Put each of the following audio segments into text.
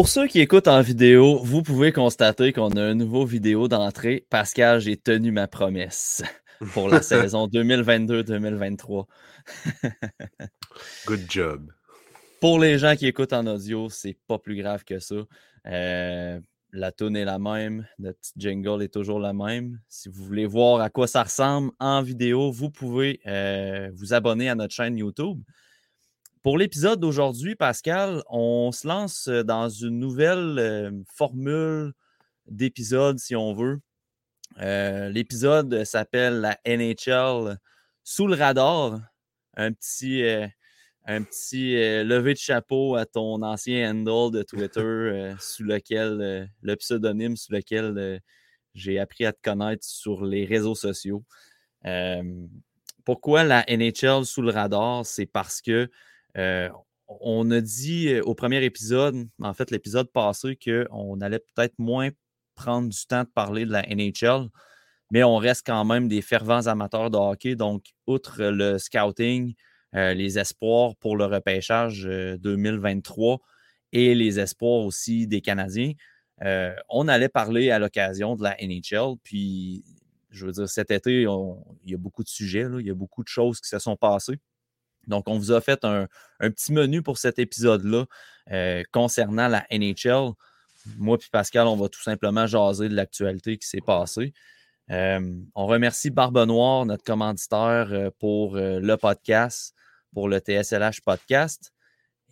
Pour ceux qui écoutent en vidéo, vous pouvez constater qu'on a un nouveau vidéo d'entrée. Pascal, j'ai tenu ma promesse pour la saison 2022-2023. Good job. Pour les gens qui écoutent en audio, c'est pas plus grave que ça. Euh, la tune est la même, notre petit jingle est toujours la même. Si vous voulez voir à quoi ça ressemble en vidéo, vous pouvez euh, vous abonner à notre chaîne YouTube. Pour l'épisode d'aujourd'hui, Pascal, on se lance dans une nouvelle euh, formule d'épisode, si on veut. L'épisode s'appelle la NHL sous le radar. Un petit, un petit euh, lever de chapeau à ton ancien handle de Twitter euh, sous lequel euh, le pseudonyme sous lequel j'ai appris à te connaître sur les réseaux sociaux. pourquoi la NHL sous le radar? C'est parce que on a dit au premier épisode, en fait l'épisode passé, qu'on allait peut-être moins prendre du temps de parler de la NHL, mais on reste quand même des fervents amateurs de hockey. Donc, outre le scouting, euh, les espoirs pour le repêchage 2023 euh, et les espoirs aussi des Canadiens. Euh, on allait parler à l'occasion de la NHL. Puis, je veux dire, cet été, il y a beaucoup de sujets, il y a beaucoup de choses qui se sont passées. Donc, on vous a fait un, petit menu pour cet épisode-là concernant la NHL. Moi et Pascal, on va tout simplement jaser de l'actualité qui s'est passée. on remercie Barbe Noire, notre commanditaire, pour le podcast pour le TSLH podcast.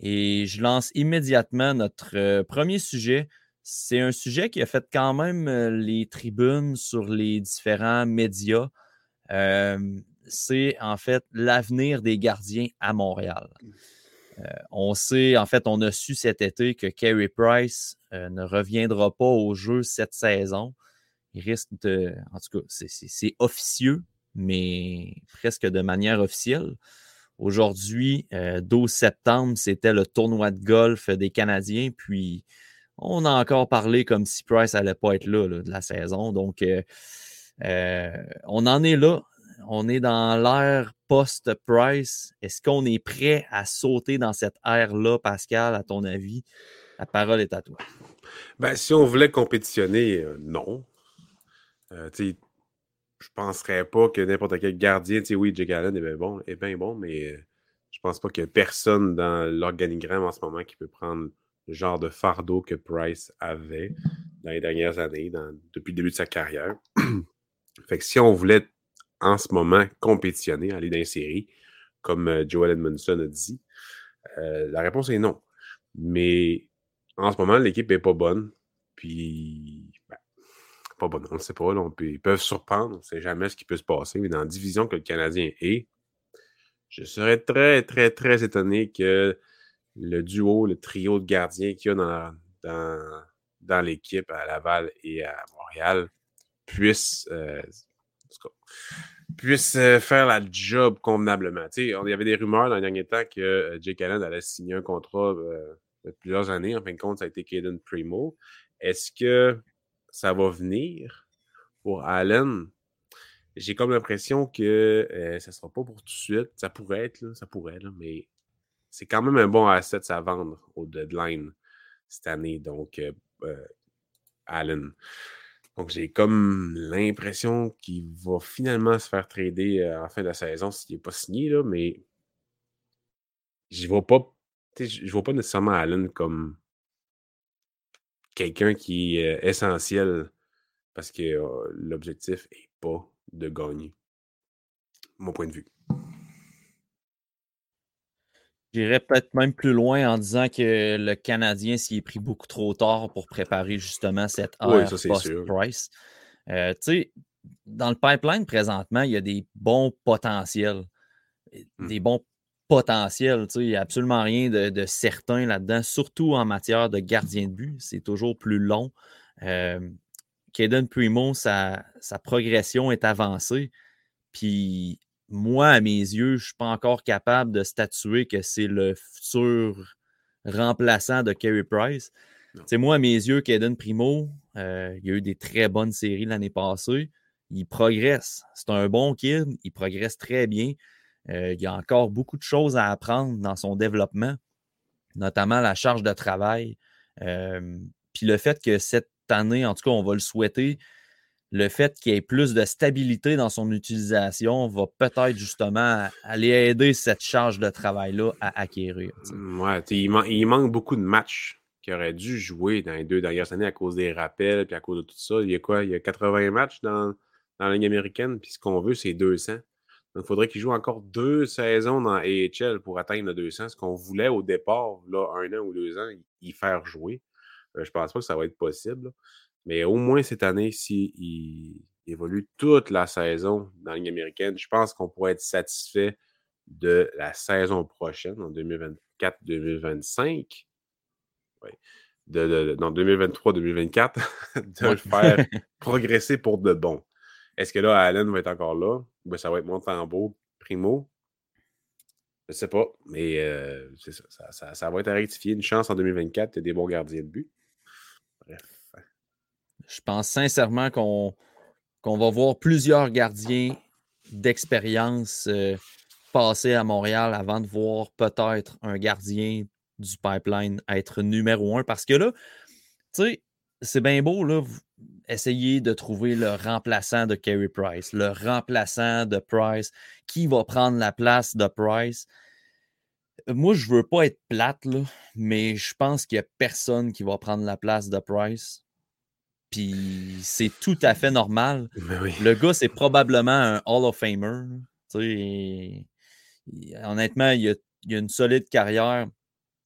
Et je lance immédiatement notre euh, premier sujet. C'est un sujet qui a fait quand même euh, les tribunes sur les différents médias. Euh, c'est en fait l'avenir des gardiens à Montréal. on sait, en fait, on a su cet été que Carey Price ne reviendra pas au jeu cette saison. Il risque de. En tout cas, c'est officieux, mais presque de manière officielle. Aujourd'hui, 12 euh, septembre, c'était le tournoi de golf des Canadiens. Puis, on a encore parlé comme si Price n'allait pas être là, de la saison. Donc, euh, euh, on en est là. On est dans l'ère post-Price. Est-ce qu'on est prêt à sauter dans cette ère-là, Pascal, à ton avis? La parole est à toi. Ben, si on voulait compétitionner, non. sais je penserais pas que n'importe quel gardien, oui, Jake Allen est bien bon, mais euh, je pense pas qu'il y ait personne dans l'organigramme en ce moment qui peut prendre le genre de fardeau que Price avait dans les dernières années, depuis le début de sa carrière. fait que si on voulait en ce moment compétitionner, aller dans les séries, comme euh, Joel Edmondson a dit, euh, la réponse est non. Mais en ce moment, l'équipe n'est pas bonne. Puis pas bon, on ne sait pas. ils peuvent surprendre, on ne sait jamais ce qui peut se passer, mais dans la division que le Canadien est, je serais très, très, très étonné que le duo, le trio de gardiens qu'il y a dans, dans, l'équipe à Laval et à Montréal puisse, euh, puisse euh, faire la job convenablement. il y avait des rumeurs dans les derniers temps que euh, Jake Allen allait signer un contrat de plusieurs années. En fin de compte, ça a été Caden Primo. Est-ce que ça va venir pour Allen, j'ai comme l'impression que ça euh, ça sera pas pour tout de suite. Ça pourrait être, ça pourrait, mais c'est quand même un bon asset à vendre au deadline cette année. Donc, euh, euh, Allen. Donc, j'ai comme l'impression qu'il va finalement se faire trader à la fin de la saison s'il n'est pas signé, là, mais je ne vois pas. Je vois pas nécessairement Allen comme quelqu'un qui est essentiel parce que l'objectif n'est pas de gagner. Mon point de vue. J'irais peut-être même plus loin en disant que le Canadien s'y est pris beaucoup trop tard pour préparer justement cette ère post-Price. Euh, tu sais, dans le pipeline présentement, il y a des bons potentiels. Mmh. Des bons potentiel. Il n'y a absolument rien de, certain là-dedans, surtout en matière de gardien de but. C'est toujours plus long. Euh, Primo, sa, progression est avancée. Puis moi, à mes yeux, je ne suis pas encore capable de statuer que c'est le futur remplaçant de Kerry Price. C'est moi, à mes yeux, Caden Primo, euh, il a eu des très bonnes séries l'année passée. Il progresse. C'est un bon kid. Il progresse très bien. Euh, il y a encore beaucoup de choses à apprendre dans son développement, notamment la charge de travail. puis le fait que cette année, en tout cas, on va le souhaiter, le fait qu'il y ait plus de stabilité dans son utilisation va peut-être justement aller aider cette charge de travail-là à acquérir. Mmh, il, manque beaucoup de matchs qu'il aurait dû jouer dans les deux dernières années à cause des rappels puis à cause de tout ça. Il y a quoi? Il y a 80 matchs dans, dans la Ligue américaine, puis ce qu'on veut, c'est 200. Donc, il faudrait qu'il joue encore deux saisons dans AHL pour atteindre le 200. Ce qu'on voulait au départ, là, un an ou deux ans, y faire jouer. Euh, je pense pas que ça va être possible. Mais au moins cette année, s'il il évolue toute la saison dans la Ligue américaine, je pense qu'on pourrait être satisfait de la saison prochaine, en 2024-2025. Oui. De, de, non, 2023-2024, de le faire progresser pour de bon. Est-ce que là, Allen va être encore là? Ben, ça va être Montembeau, Primo. Je ne sais pas, mais euh, ça, ça, va être à rectifier. Une chance en 2024, il y a des bons gardiens de but. Bref. Je pense sincèrement qu'on va voir plusieurs gardiens d'expérience euh, passer à Montréal avant de voir peut-être un gardien du pipeline être numéro un. Parce que là, tu sais, c'est bien beau, là, essayer de trouver le remplaçant de Kerry Price, le remplaçant de Price, qui va prendre la place de Price? Moi, je veux pas être plate, là, mais je pense qu'il n'y a personne qui va prendre la place de Price. Puis c'est tout à fait normal. Ben le gars, c'est probablement un Hall of Famer. honnêtement, il a, il a, une solide carrière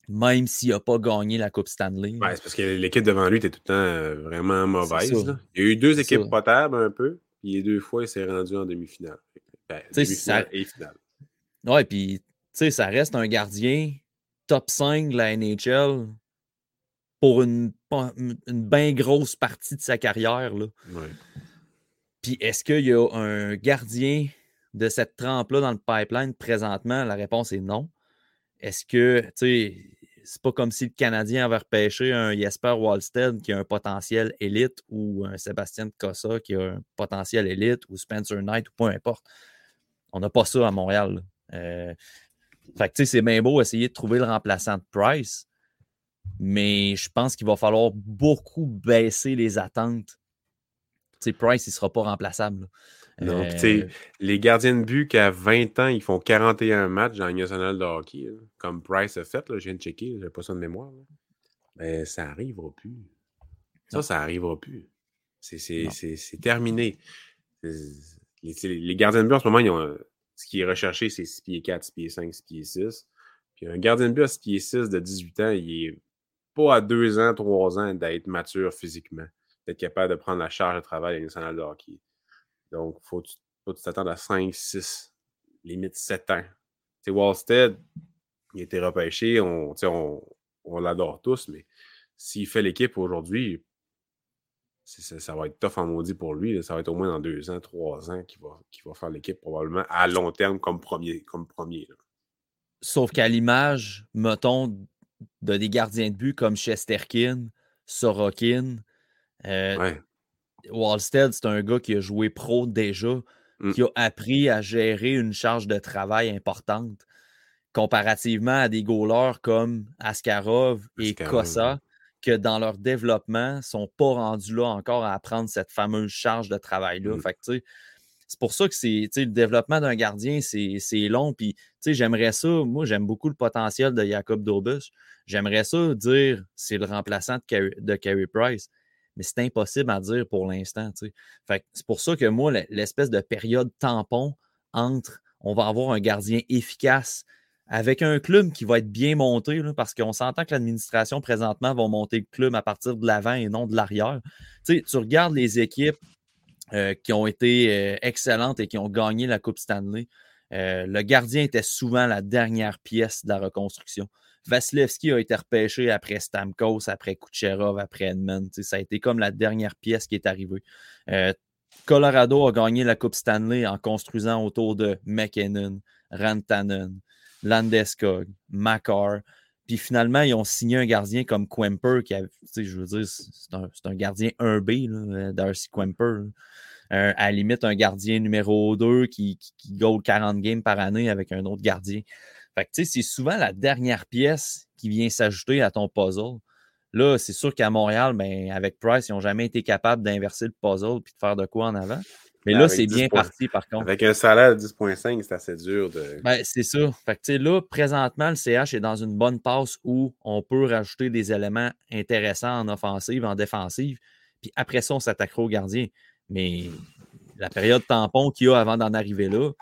même s'il n'a pas gagné la Coupe Stanley. Ouais, c'est parce que l'équipe devant lui était tout le temps euh, vraiment mauvaise. Il y a eu deux équipes potables un peu, puis les deux fois, il s'est rendu en demi-finale. Ben, demi-finale et finale. Ouais, puis ça reste un gardien top 5 de la NHL pour une, une bien grosse partie de sa carrière. Là. Ouais. Puis est-ce qu'il y a un gardien de cette trempe-là dans le pipeline présentement? La réponse est non. Est-ce que, tu sais, c'est pas comme si le Canadien avait repêché un Jesper Wallstead qui a un potentiel élite ou un Sébastien Cossa qui a un potentiel élite ou Spencer Knight ou peu importe. On n'a pas ça à Montréal. Euh, fait que, tu sais, c'est bien beau essayer de trouver le remplaçant de Price, mais je pense qu'il va falloir beaucoup baisser les attentes. Price, il ne sera pas remplaçable. Non, euh, les gardiens de but qui à 20 ans, ils font 41 matchs dans le national de hockey, comme Price a fait, là, je viens de checker, j'ai pas ça de mémoire. Mais ça n'arrivera plus. Ça, ça n'arrivera plus. C'est terminé. Les, gardiens de but en ce moment, ils ont, ce qui est recherché, c'est 6 pieds 4, 6 pieds 5, 6 pieds 6. Puis un gardien de but à 6 pieds 6 de 18 ans, il est pas à 2 ans, 3 ans d'être mature physiquement, d'être capable de prendre la charge de travail à national de hockey. Donc, il faut, faut t'attendre à 5, 6, limite 7 ans. C'est Wallstead, il a été repêché, on, on, on l'adore tous, mais s'il fait l'équipe aujourd'hui, ça, va être tough en maudit pour lui. Ça va être au moins dans deux ans, trois ans qu'il va, va faire l'équipe probablement à long terme comme premier. Comme premier Sauf qu'à l'image, mettons, de des gardiens de but comme Chesterkin, Sorokin, euh, ouais. Wallstead, c'est un gars qui a joué pro déjà, mmh. qui a appris à gérer une charge de travail importante comparativement à des goalers comme Askarov et Kossa, que dans leur développement ne sont pas rendus là encore à apprendre cette fameuse charge de travail-là. Mmh. C'est pour ça que c'est le développement d'un gardien, c'est long. Puis j'aimerais ça, moi j'aime beaucoup le potentiel de Jacob Dobus. J'aimerais ça dire c'est le remplaçant de Carey Price mais c'est impossible à dire pour l'instant. C'est pour ça que moi, l'espèce de période tampon entre on va avoir un gardien efficace avec un club qui va être bien monté, parce qu'on s'entend que l'administration présentement va monter le club à partir de l'avant et non de l'arrière. Tu regardes les équipes euh, qui ont été euh, excellentes et qui ont gagné la Coupe Stanley. Euh, le gardien était souvent la dernière pièce de la reconstruction. Vasilevski a été repêché après Stamkos, après Kucherov, après Edmund. Ça a été comme la dernière pièce qui est arrivée. Colorado a gagné la Coupe Stanley en construisant autour de McKinnon, Rantanen, Landeskog, Makar. Puis finalement, ils ont signé un gardien comme Quemper, qui a, je veux dire, c'est un, gardien 1B, Darcy Quemper. à la limite, un gardien numéro 2 qui, qui, qui 40 games par année avec un autre gardien. Fait que, c'est souvent la dernière pièce qui vient s'ajouter à ton puzzle. Là, c'est sûr qu'à Montréal, ben, avec Price, ils n'ont jamais été capables d'inverser le puzzle et de faire de quoi en avant. Mais là, c'est bien parti, par contre. Avec un salaire de 10,5, c'est assez dur de. Ben, c'est ça. Fait que, là, présentement, le CH est dans une bonne passe où on peut rajouter des éléments intéressants en offensive, en défensive. Puis après ça, on s'attaquera au gardien. Mais la période tampon qu'il y a avant d'en arriver là,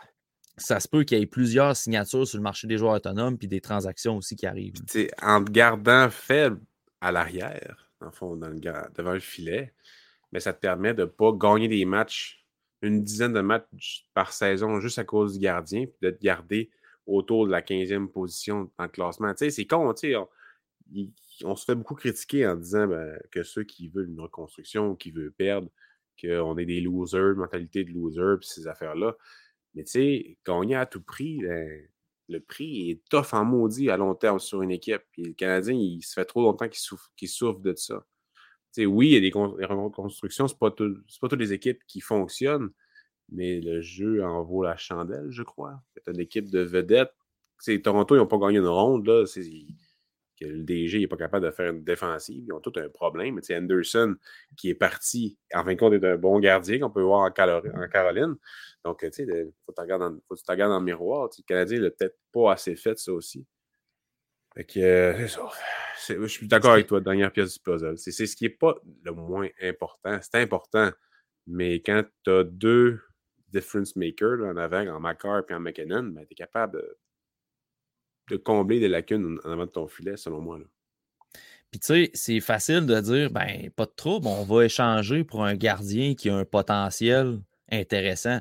ça se peut qu'il y ait plusieurs signatures sur le marché des joueurs autonomes puis des transactions aussi qui arrivent. en te gardant faible à l'arrière, en fond, devant le filet, mais ça te permet de ne pas gagner des matchs une dizaine de matchs par saison juste à cause du gardien, puis de te garder autour de la 15e position dans le classement. Tu sais, c'est con, tu sais, on, se fait beaucoup critiquer en disant ben, que ceux qui veulent une reconstruction ou qui veulent perdre, qu'on est des losers, mentalité de loser, puis ces affaires-là. Mais tu sais, gagner à tout prix, ben, le prix est tough en maudit à long terme sur une équipe. Puis le Canadien, il se fait trop longtemps qu'il souffre, souffre de ça oui, il y a des, reconstructions, ce pas, pas toutes les équipes qui fonctionnent, mais le jeu en vaut la chandelle, je crois. C'est une équipe de vedettes. Toronto, ils n'ont pas gagné une ronde. Là, que le DG n'est pas capable de faire une défensive. Ils ont tout un problème. Mais Anderson, qui est parti, en fin de compte, est un bon gardien qu'on peut voir en, Caroline. Donc, il faut que tu regardes dans le miroir. Le Canadien n'a peut-être pas assez fait, ça aussi. Fait que, euh, je suis d'accord avec toi, dernière pièce du puzzle. C'est ce qui n'est pas le moins important. C'est important, mais quand tu as deux difference makers en avant, en Macar et en McKinnon, ben, tu es capable de, combler des lacunes en avant de ton filet, selon moi. Là. Puis tu sais, c'est facile de dire, ben, pas de trouble, on va échanger pour un gardien qui a un potentiel intéressant.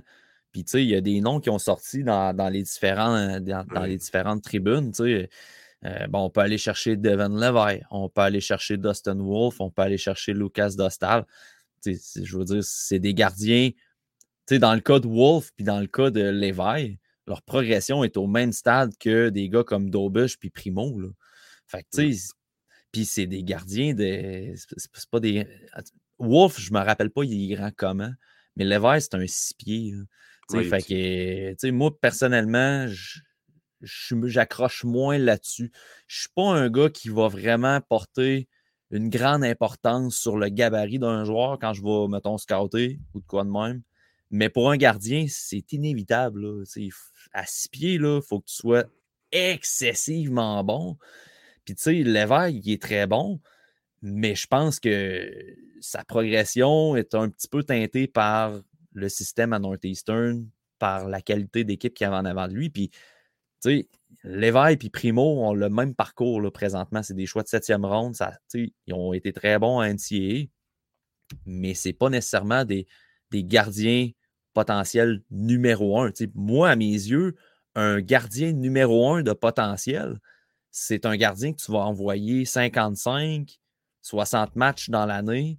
Puis tu sais, il y a des noms qui ont sorti dans, les, différents, dans, les différentes tribunes. Tu sais, euh, bon, on peut aller chercher Devin Levi, on peut aller chercher Dustin Wolf, on peut aller chercher Lucas Dostal. je veux dire, c'est des gardiens. Dans le cas de Wolf puis dans le cas de Levi, leur progression est au même stade que des gars comme Dobush puis Primo. Là. Fait tu sais, puis c'est des gardiens de. C'est pas des. Wolf, je me rappelle pas, il est grand comment, mais Levi, c'est un six pieds. fait que, moi, personnellement, je j'accroche moins là-dessus. Je ne suis pas un gars qui va vraiment porter une grande importance sur le gabarit d'un joueur quand je vais, mettons, scouter ou de quoi de même. Mais pour un gardien, c'est inévitable. À six pieds, il faut que tu sois excessivement bon. Puis, tu sais, l'éveil, il est très bon, mais je pense que sa progression est un petit peu teintée par le système à Northeastern, par la qualité d'équipe qu'il y avait en avant de lui. Puis, sais, Léveil et Primo ont le même parcours présentement. C'est des choix de septième ronde. Ça, ils ont été très bons à NCAA, mais ce n'est pas nécessairement des, des, gardiens potentiels numéro un. moi, à mes yeux, un gardien numéro un de potentiel, c'est un gardien que tu vas envoyer 55, 60 matchs dans l'année,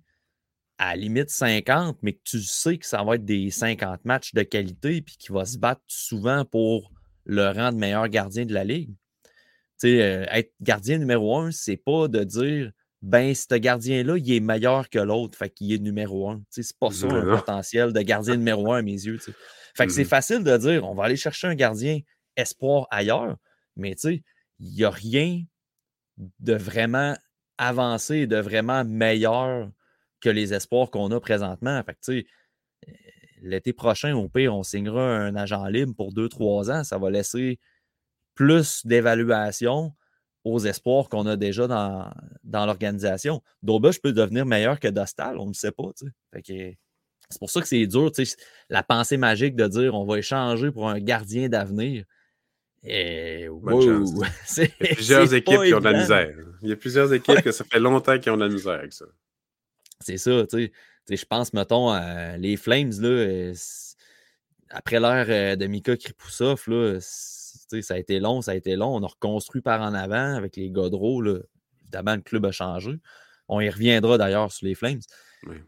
à limite 50, mais que tu sais que ça va être des 50 matchs de qualité puis qui va se battre souvent pour le rang de meilleur gardien de la ligue. Euh, être gardien numéro un, c'est pas de dire ben, ce gardien-là, il est meilleur que l'autre, fait qu'il est numéro un. C'est pas ça un potentiel de gardien numéro un à mes yeux. Fait que c'est mmh facile de dire on va aller chercher un gardien espoir ailleurs, mais il n'y a rien de vraiment avancé, de vraiment meilleur que les espoirs qu'on a présentement. Fait que, l'été prochain, au pire, on signera un agent libre pour deux, trois ans. Ça va laisser plus d'évaluation aux espoirs qu'on a déjà dans, dans l'organisation. je peux devenir meilleur que Dostal, on ne sait pas. c'est pour ça que c'est dur, la pensée magique de dire on va échanger pour un gardien d'avenir. Et, Il y a plusieurs équipes qui ont de la misère. Il y a plusieurs équipes que ça fait longtemps qu'ils ont de la misère avec ça. C'est ça, tu sais je pense, mettons, les Flames, là, euh, après l'ère euh, de Mika Kripoussov, là, ça a été long, ça a été long. On a reconstruit par en avant avec les Godreau. Là. Évidemment, le club a changé. On y reviendra d'ailleurs sur les Flames.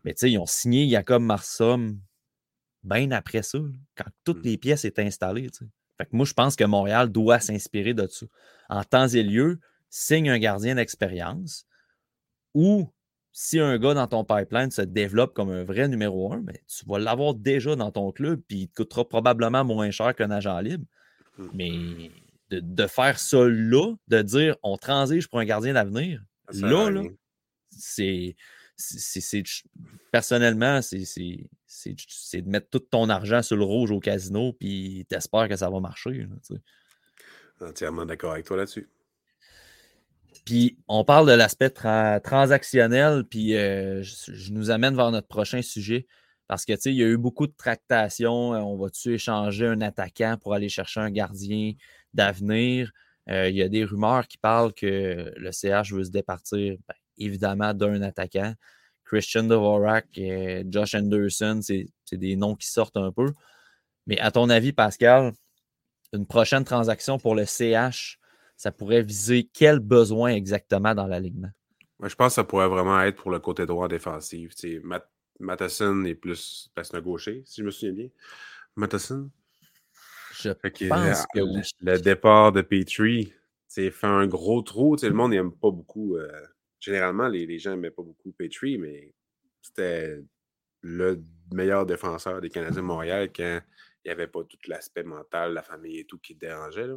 Mais ils ont signé Jacob Marsom bien après ça, quand toutes mmh. les pièces étaient installées. Fait que moi, je pense que Montréal doit s'inspirer de ça. En temps et lieu, signe un gardien d'expérience ou si un gars dans ton pipeline se développe comme un vrai numéro un, ben, tu vas l'avoir déjà dans ton club, puis il te coûtera probablement moins cher qu'un agent libre. Mmh. Mais de, faire ça là, de dire on transige pour un gardien d'avenir, là, là, c'est. Personnellement, c'est de mettre tout ton argent sur le rouge au casino, puis t'espères que ça va marcher. Entièrement d'accord avec toi là-dessus. Puis on parle de l'aspect transactionnel, puis euh, je, nous amène vers notre prochain sujet. Parce que, tu sais, il y a eu beaucoup de tractations. Euh, on va-tu échanger un attaquant pour aller chercher un gardien d'avenir? Euh, il y a des rumeurs qui parlent que le CH veut se départir, ben, évidemment, d'un attaquant. Christian Dvorak, et Josh Anderson, c'est des noms qui sortent un peu. Mais à ton avis, Pascal, une prochaine transaction pour le CH, ça pourrait viser quel besoin exactement dans l'alignement? je pense que ça pourrait vraiment être pour le côté droit défensif. Matt, Matheson est plus. Ben, c'est un gaucher, si je me souviens bien. Matheson? Je pense que le, le, départ de Petrie fait un gros trou. le monde n'aime pas beaucoup. Euh, généralement, les, gens n'aimaient pas beaucoup Petrie, mais c'était le meilleur défenseur des Canadiens de Montréal quand il n'y avait pas tout l'aspect mental, la famille et tout qui dérangeait.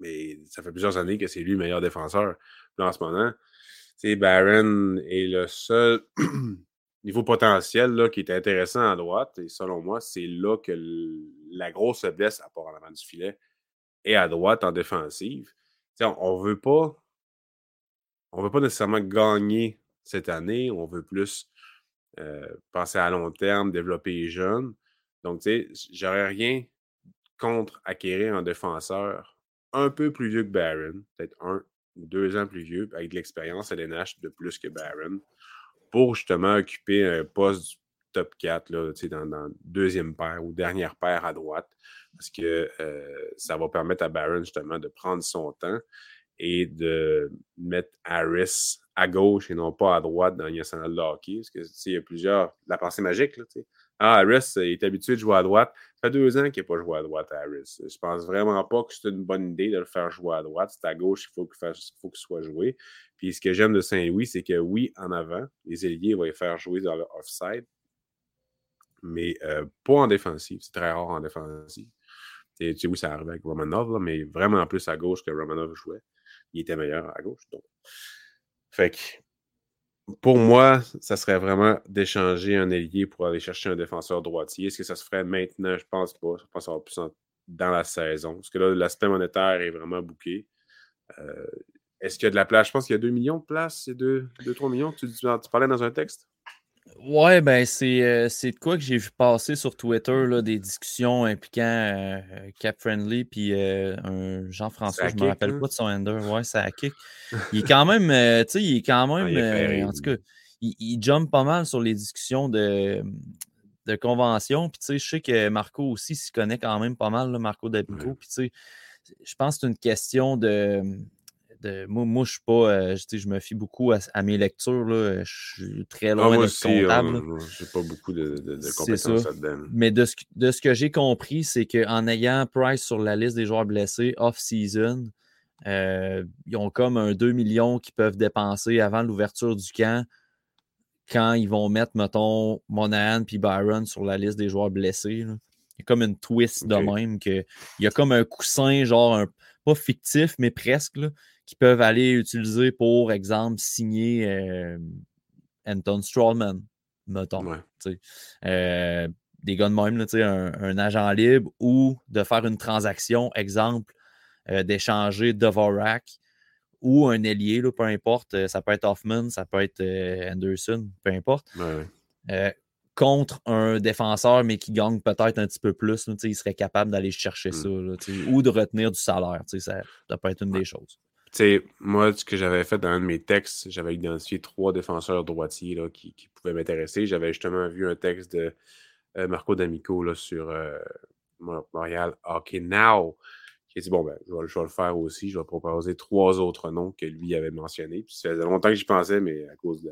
Mais ça fait plusieurs années que c'est lui le meilleur défenseur. en ce moment, Barron est le seul niveau potentiel qui est intéressant à droite. Et selon moi, c'est là que la grosse faiblesse, à part en avant du filet, est à droite en défensive. on ne veut pas. On veut pas nécessairement gagner cette année. On veut plus euh, penser à long terme, développer les jeunes. Donc, tu sais, j'aurais rien contre acquérir un défenseur un peu plus vieux que Barron, peut-être un ou deux ans plus vieux, avec de l'expérience à l'NH de plus que Barron, pour justement occuper un poste top 4 là, dans, dans deuxième paire ou dernière paire à droite, parce que euh, ça va permettre à Barron justement de prendre son temps et de mettre Harris à gauche et non pas à droite dans le national de hockey. Parce que il y a plusieurs. La pensée magique, là, ah, Harris est habitué de jouer à droite. Ça fait deux ans qu'il n'a pas joué à droite, Harris. Je pense vraiment pas que c'est une bonne idée de le faire jouer à droite. C'est à gauche qu'il faut qu'il soit joué. Puis ce que j'aime de Saint-Louis, c'est que oui, en avant, les ailiers vont les faire jouer dans le offside, mais euh, pas en défensive. C'est très rare en défensive. Tu sais, oui, ça arrivait avec Romanov, mais vraiment plus à gauche que Romanov jouait. Il était meilleur à gauche. Donc. Fait que pour moi, ça serait vraiment d'échanger un ailier pour aller chercher un défenseur droitier. Est-ce que ça se ferait maintenant? Je pense pas. Je pense que ça va plus dans la saison. Parce que là, l'aspect monétaire est vraiment bouqué. Euh, est-ce qu'il y a de la place? Je pense qu'il y a 2 millions de places. C'est 2-3 millions. Tu, tu, parlais dans un texte? Ouais, ben euh, c'est de quoi que j'ai vu passer sur Twitter, là, des discussions impliquant euh, Cap Friendly puis un Jean-François, je ne me rappelle pas de son ender. Ouais, c'est à kick. Il est quand même, tu sais, il est quand ah, même, en tout cas, il, il, jump pas mal sur les discussions de, de convention. Puis tu sais, je sais que Marco aussi s'y connaît quand même pas mal, là, Marco Dabico. Puis tu sais, je pense que c'est une question de moi, moi je suis pas. Euh, je me fie beaucoup à, mes lectures. Là. Je suis très ah, loin de d'être comptable. Euh, je n'ai pas beaucoup de, de, compétences là-dedans. Mais de ce, de ce que j'ai compris, c'est qu'en ayant Price sur la liste des joueurs blessés off-season, euh, ils ont comme un 2 millions qu'ils peuvent dépenser avant l'ouverture du camp quand ils vont mettre, mettons, Monahan puis Byron sur la liste des joueurs blessés. Il y a comme une twist de même que il y a comme un coussin, genre un, pas fictif, mais presque, là, qui peuvent aller utiliser pour exemple signer euh, Anton Strawman, mettons. Euh, des gars de même, là, un, un, agent libre ou de faire une transaction, exemple, euh, d'échanger Dvorak ou un ailier, là, peu importe. Ça peut être Hoffman, ça peut être Anderson, peu importe. contre un défenseur, mais qui gagne peut-être un petit peu plus, il serait capable d'aller chercher mmh. ça ou de retenir du salaire. Ça, ça peut être une des choses sais, moi, ce que j'avais fait dans un de mes textes, j'avais identifié trois défenseurs droitiers qui, pouvaient m'intéresser. J'avais justement vu un texte de euh, Marco D'Amico sur euh, Montréal Hockey Now, qui a dit Bon, ben, je vais, le faire aussi. Je vais proposer trois autres noms que lui avait mentionnés. Puis ça faisait longtemps que j'y pensais, mais à cause de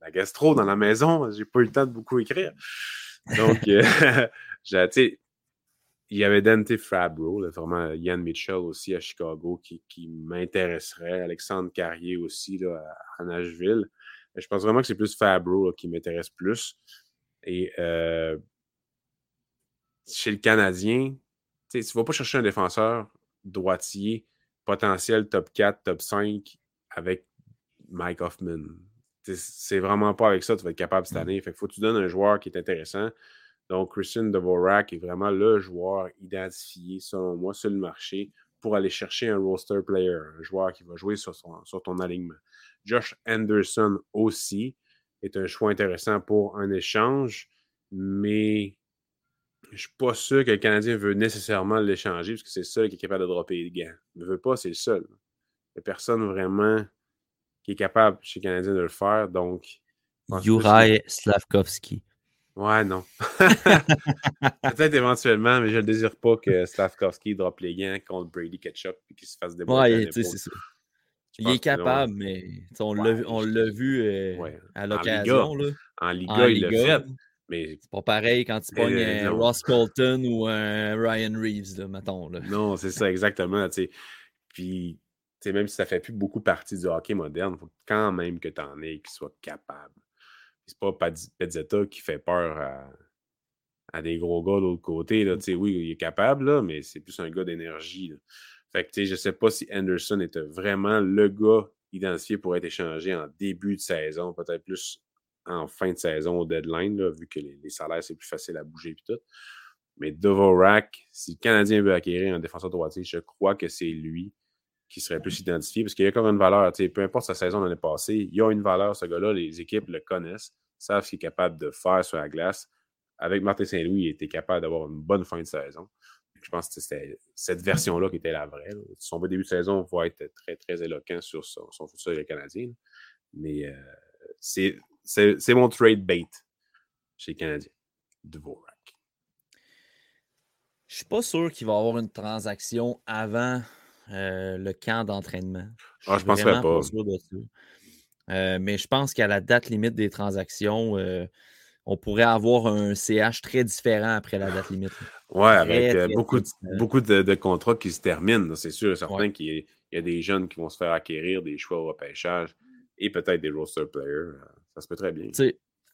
la, gastro dans la maison, j'ai pas eu le temps de beaucoup écrire. Donc, euh, j'ai, il y avait Dante Fabro, vraiment Yann Mitchell aussi à Chicago qui, m'intéresserait. Alexandre Carrier aussi là, à Nashville. Je pense vraiment que c'est plus Fabro qui m'intéresse plus. Et euh, chez le Canadien, tu ne vas pas chercher un défenseur droitier potentiel top 4, top 5 avec Mike Hoffman. c'est vraiment pas avec ça que tu vas être capable cette Mm. année. Fait qu'il faut que tu donnes un joueur qui est intéressant. Donc, Christian Dvorak est vraiment le joueur identifié, selon moi, sur le marché pour aller chercher un roster player, un joueur qui va jouer sur, ton alignement. Josh Anderson aussi est un choix intéressant pour un échange, mais je ne suis pas sûr que le Canadien veut nécessairement l'échanger parce que c'est le seul qui est capable de dropper les gants. Il ne veut pas, c'est le seul. Il n'y a personne vraiment qui est capable chez le Canadien de le faire. Donc, Juraj Slavkovski. Ouais, non. Peut-être éventuellement, mais je ne désire pas que Slavkovski drop les gants contre Brady Ketchup et qu'il se fasse déborder. Ouais, c'est ça. Il est non. capable, mais on l'a Ouais, vu- l'a euh, Ouais. à En l'occasion. là. En Liga, En il l'a fait, mais C'est pas pareil quand tu pognes euh, un non. Ross Colton ou un Ryan Reeves, là, mettons. Là. non, c'est ça, exactement. Puis, même si ça fait plus beaucoup partie du hockey moderne, il faut quand même que tu en aies qui soit capable. C'est pas Pezzetta qui fait peur à, à des gros gars de l'autre côté. Là. Tu sais, Oui, il est capable, là, mais c'est plus un gars d'énergie. Fait que, tu sais, je sais pas si Anderson était vraiment le gars identifié pour être échangé en début de saison, peut-être plus en fin de saison au deadline, là, vu que les, les salaires, c'est plus facile à bouger et tout. Mais Dvorak, si le Canadien veut acquérir un défenseur droitier, je crois que c'est lui qui serait plus identifié parce qu'il y a comme une valeur. Peu importe sa saison l'année passée, il y a une valeur, ce gars-là. Les équipes le connaissent, savent ce qu'il est capable de faire sur la glace. Avec Martin Saint-Louis, il était capable d'avoir une bonne fin de saison. Je pense que c'était cette version-là qui était la vraie. là. Son début de saison va être très, très éloquent sur son, futur avec le Canadien. là. Mais euh, c'est mon trade bait chez les Canadiens. Dvorak. Je suis pas sûr qu'il va y avoir une transaction avant euh, le camp d'entraînement. Ah, je penserais pas. sûr de ça. Euh, mais je pense qu'à la date limite des transactions, euh, on pourrait avoir un CH très différent après la date limite. Ouais, avec Très, beaucoup, de, beaucoup de, de contrats qui se terminent. C'est sûr et certain Ouais. qu'il y, a- il y a des jeunes qui vont se faire acquérir des choix au repêchage et peut-être des roster players. Ça se peut très bien.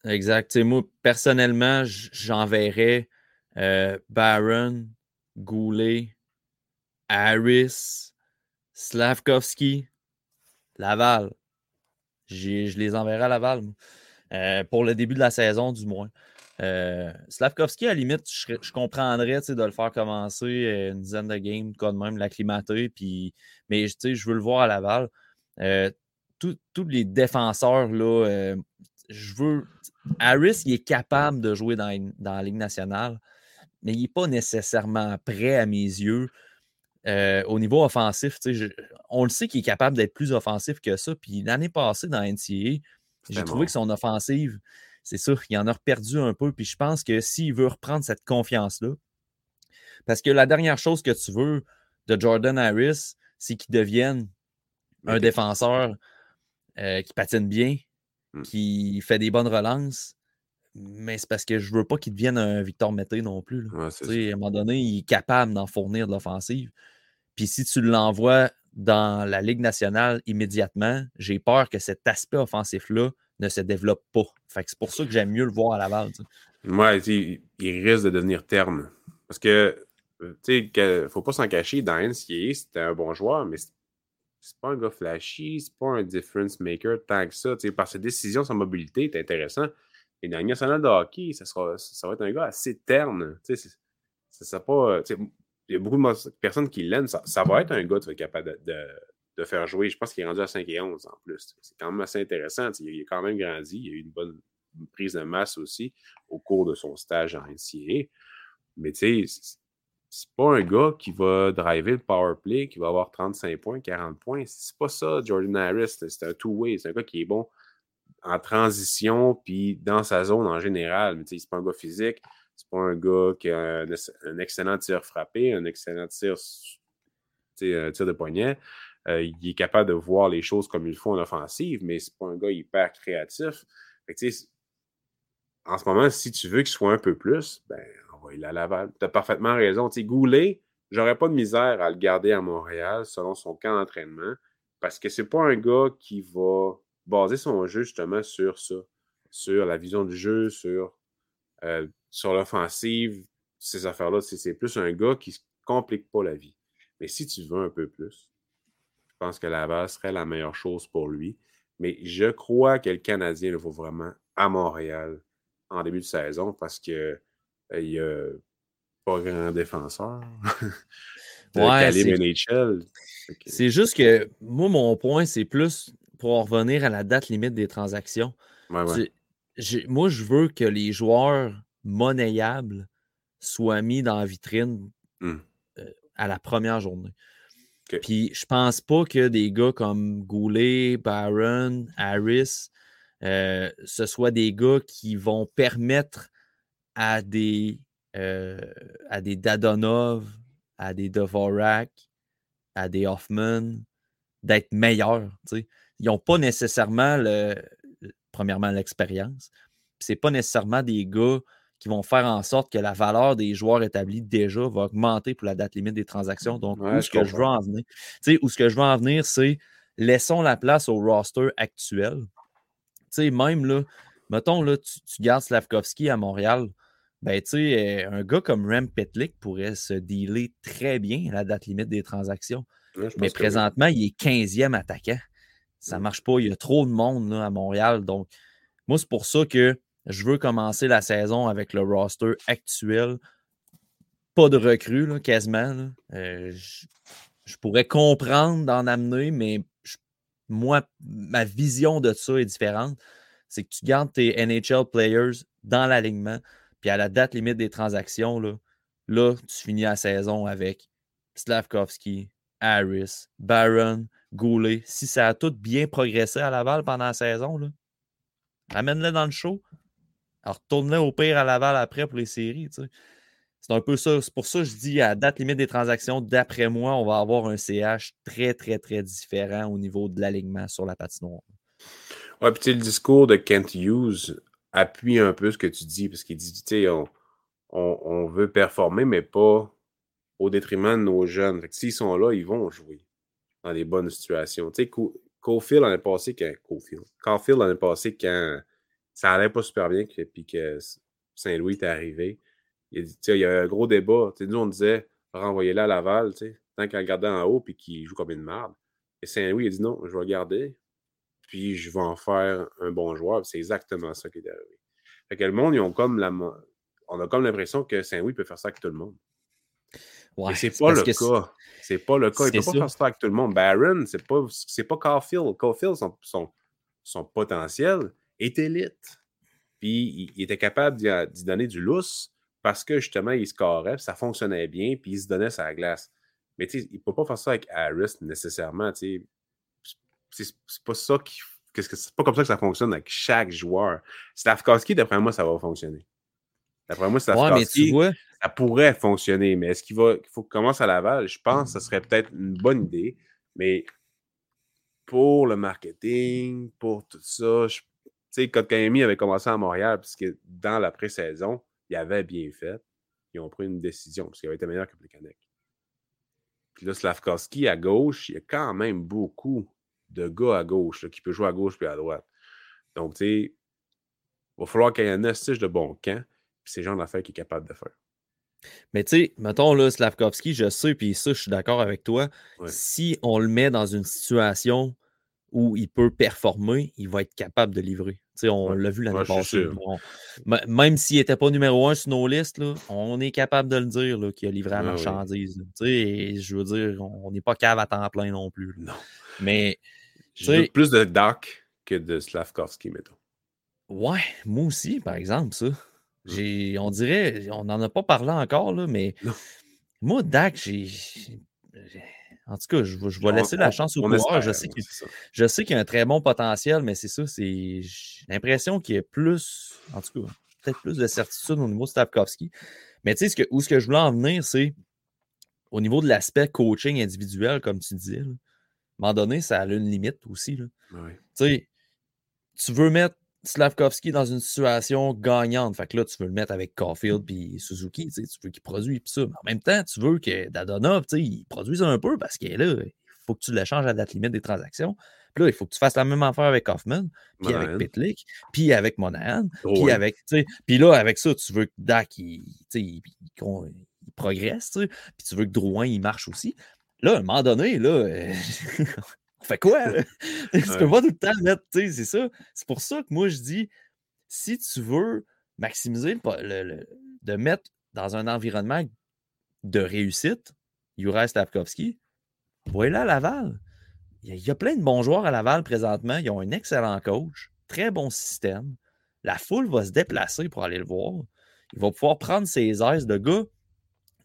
Exact. Moi, personnellement, j'enverrais Barron, Goulet, Harris, Slavkovski, Laval. Je les enverrai à Laval. Euh, pour le début de la saison, du moins. Euh, Slavkovski, à limite, je, comprendrais de le faire commencer euh, une dizaine de games, quand même, l'acclimater. Mais je veux le voir à Laval. Euh, tous les défenseurs, je veux. Harris, il est capable de jouer dans, dans la Ligue nationale, mais il n'est pas nécessairement prêt à mes yeux. Euh, au niveau offensif, je- on le sait qu'il est capable d'être plus offensif que ça. Puis l'année passée dans NCAA, j'ai trouvé que son offensive, c'est sûr, il en a perdu un peu. Puis je pense que s'il veut reprendre cette confiance-là, parce que la dernière chose que tu veux de Jordan Harris, c'est qu'il devienne un défenseur euh, qui patine bien, Hmm. qui fait des bonnes relances. Mais c'est parce que je veux pas qu'il devienne un Victor Mété non plus. là. Ouais, à un moment donné, il est capable d'en fournir de l'offensive. Puis si tu l'envoies dans la Ligue nationale immédiatement, j'ai peur que cet aspect offensif-là ne se développe pas. Fait que c'est pour ça que j'aime mieux le voir à Laval. tu sais. Ouais, il, risque de devenir terne. Parce que, euh, tu sais, faut pas s'en cacher, dans NCAA, c'était un bon joueur, mais c'est pas un gars flashy, c'est pas un difference maker tant que ça. Par ses décisions, sa mobilité est intéressant. Et dans la Ligue nationale de hockey, ça, sera, ça va être un gars assez terne. tu sais, Ça pas. Il y a beaucoup de personnes qui l'aiment. Ça, va être un gars qui va être capable de, faire jouer. Je pense qu'il est rendu à 5 et 11 en plus. C'est quand même assez intéressant. Il a quand même grandi. Il a eu une bonne prise de masse aussi au cours de son stage en NCAA. Mais tu sais, c'est- pas un gars qui va driver le power play, qui va avoir 35 points, 40 points. C'est pas ça, Jordan Harris. C'est un two-way. C'est un gars qui est bon en transition puis dans sa zone en général. Mais c'est pas un gars physique. C'est pas un gars qui a un, excellent tir frappé, un excellent tir, tir de poignet. Euh, il est capable de voir les choses comme il faut en offensive, mais c'est pas un gars hyper créatif. Fait que, en ce moment, si tu veux qu'il soit un peu plus, ben, envoie-le à Laval. Tu as parfaitement raison. Tu sais, Goulet, j'aurais pas de misère à le garder à Montréal selon son camp d'entraînement parce que c'est pas un gars qui va baser son jeu justement sur ça, sur la vision du jeu, sur, euh, sur l'offensive, ces affaires-là. C'est plus un gars qui se complique pas la vie. Mais si tu veux un peu plus, je pense que Laval serait la meilleure chose pour lui. Mais je crois que le Canadien le vaut vraiment à Montréal en début de saison parce que il n'y a pas grand défenseur. ouais, C'est juste que moi, mon point, c'est plus pour revenir à la date limite des transactions. moi, je veux que les joueurs monnayables soient mis dans la vitrine mmh. euh, à la première journée. Puis je pense pas que des gars comme Goulet, Barron, Harris, euh, ce soit des gars qui vont permettre à des, euh, à des Dadonov, à des Dvorak, à des Hoffman d'être meilleurs. Ils n'ont pas nécessairement, le, premièrement, l'expérience. Ce pas nécessairement des gars qui vont faire en sorte que la valeur des joueurs établis déjà va augmenter pour la date limite des transactions. Donc, où ce que je veux en venir, où ce que je veux en venir, c'est laissons la place au roster actuel. sais, même là, mettons, là, tu, gardes Slavkovski à Montréal, ben, tu sais, euh, un gars comme Rem Petlik pourrait se dealer très bien à la date limite des transactions. Mais présentement, il est 15e attaquant. Ça ne marche pas. Il y a trop de monde là, à Montréal. Donc, moi, c'est pour ça que je veux commencer la saison avec le roster actuel. Pas de recrues, quasiment. Euh, je, pourrais comprendre d'en amener, mais moi, ma vision de ça est différente. C'est que tu gardes tes NHL players dans l'alignement, puis à la date limite des transactions, là, là tu finis la saison avec Slavkovski, Harris, Barron, Goulet. Si ça a tout bien progressé à Laval pendant la saison, amène-le dans le show. Alors, retourne-le au pire à Laval après pour les séries. C'est un peu ça. C'est pour ça que je dis à date limite des transactions, d'après moi, on va avoir un CH très, très, très différent au niveau de l'alignement sur la patinoire. Ouais, puis le discours de Kent Hughes appuie un peu ce que tu dis, parce qu'il dit, tu sais, on, on, veut performer, mais pas au détriment de nos jeunes. s'ils sont là, ils vont jouer dans des bonnes situations. Tu sais, Cofield en est passé quand. Caulfield en est passé quand ça allait pas super bien, puis que Saint-Louis est arrivé. Il, il y a un gros débat. nous, on disait renvoyer-le à Laval, tant qu'à regarder en haut puis qu'il joue comme une merde. Et Saint-Louis a dit non, je vais garder, puis je vais en faire un bon joueur. C'est exactement ça qui est arrivé. Fait que le monde, ils ont comme la, on a comme l'impression que Saint-Louis peut faire ça avec tout le monde. Ouais, c'est pas, le cas. C'est pas le cas. Il peut pas faire ça avec tout le monde. Barron, c'est pas, pas Caulfield. Caulfield, son, son, son potentiel, est élite. Puis il, était capable d'y donner du lousse parce que justement, il scorait, ça fonctionnait bien, puis il se donnait sa glace. Mais tu sais, il ne peut pas faire ça avec Harris nécessairement. C'est pas ça qui. C'est pas comme ça que ça fonctionne avec chaque joueur. Stavkowski, d'après moi, ça va fonctionner. D'après moi, Stavkowski, ça pourrait fonctionner. Mais est-ce qu'il va, faut qu'il commence à Laval? Je pense que ce serait peut-être une bonne idée. Mais pour le marketing, pour tout ça, je sais, Kotkaniemi avait commencé à Montréal, puisque dans la pré-saison, il avait bien fait. Ils ont pris une décision, parce qu'il avait été meilleur que Plekanec. Puis là, Slavkovski à gauche, il y a quand même beaucoup de gars à gauche qui peuvent jouer à gauche puis à droite. Donc, tu sais, il va falloir qu'il y ait un de bon camp, c'est le genre d'affaires qu'il est capable de faire. Mais tu sais, mettons là, Slavkovski, je sais, puis ça, je suis d'accord avec toi. Si on le met dans une situation où il peut performer, il va être capable de livrer. on l'a vu l'année passée. même s'il n'était pas numéro un sur nos listes, là, on est capable de le dire qu'il a livré la marchandise. Et je veux dire, on n'est pas cave à temps plein non plus. Non. Mais. J'ai plus de Doc que de Slavkovski, mettons. Ouais, moi aussi, par exemple, ça. Mmh. On dirait, on n'en a pas parlé encore, là, mais moi, Dak, j'ai en tout cas, je, vais laisser la chance au coureur. Je sais qu'il y a un très bon potentiel, mais c'est ça, c'est j'ai l'impression qu'il y a plus, en tout cas, peut-être plus de certitude au niveau de Stavkovski. Mais tu sais, ce que, où ce que je voulais en venir, c'est au niveau de l'aspect coaching individuel, comme tu disais. à un moment donné, ça a une limite aussi. Sais, tu veux mettre Slavkovski dans une situation gagnante. Fait que là, tu veux le mettre avec Caulfield puis Suzuki, tu veux qu'il produise ça. Mais en même temps, tu veux que Dadonov, il produise un peu parce qu'il est là. Il faut que tu l'échanges à la date limite des transactions. Puis là, il faut que tu fasses la même affaire avec Hoffman, puis avec Pitlick, puis avec Monahan, puis avec, puis là, avec ça, tu veux que Dak, il, il, progresse, puis tu veux que Drouin, il marche aussi. Là, à un moment donné, là, On fait quoi? tu peux pas tout le temps mettre, tu sais, c'est ça. C'est pour ça que moi, je dis, si tu veux maximiser le, de mettre dans un environnement de réussite, Juraj Stavkovski, voilà Laval. Il y, a, plein de bons joueurs à Laval présentement. Ils ont un excellent coach, très bon système. La foule va se déplacer pour aller le voir. Il va pouvoir prendre ses aises de gars.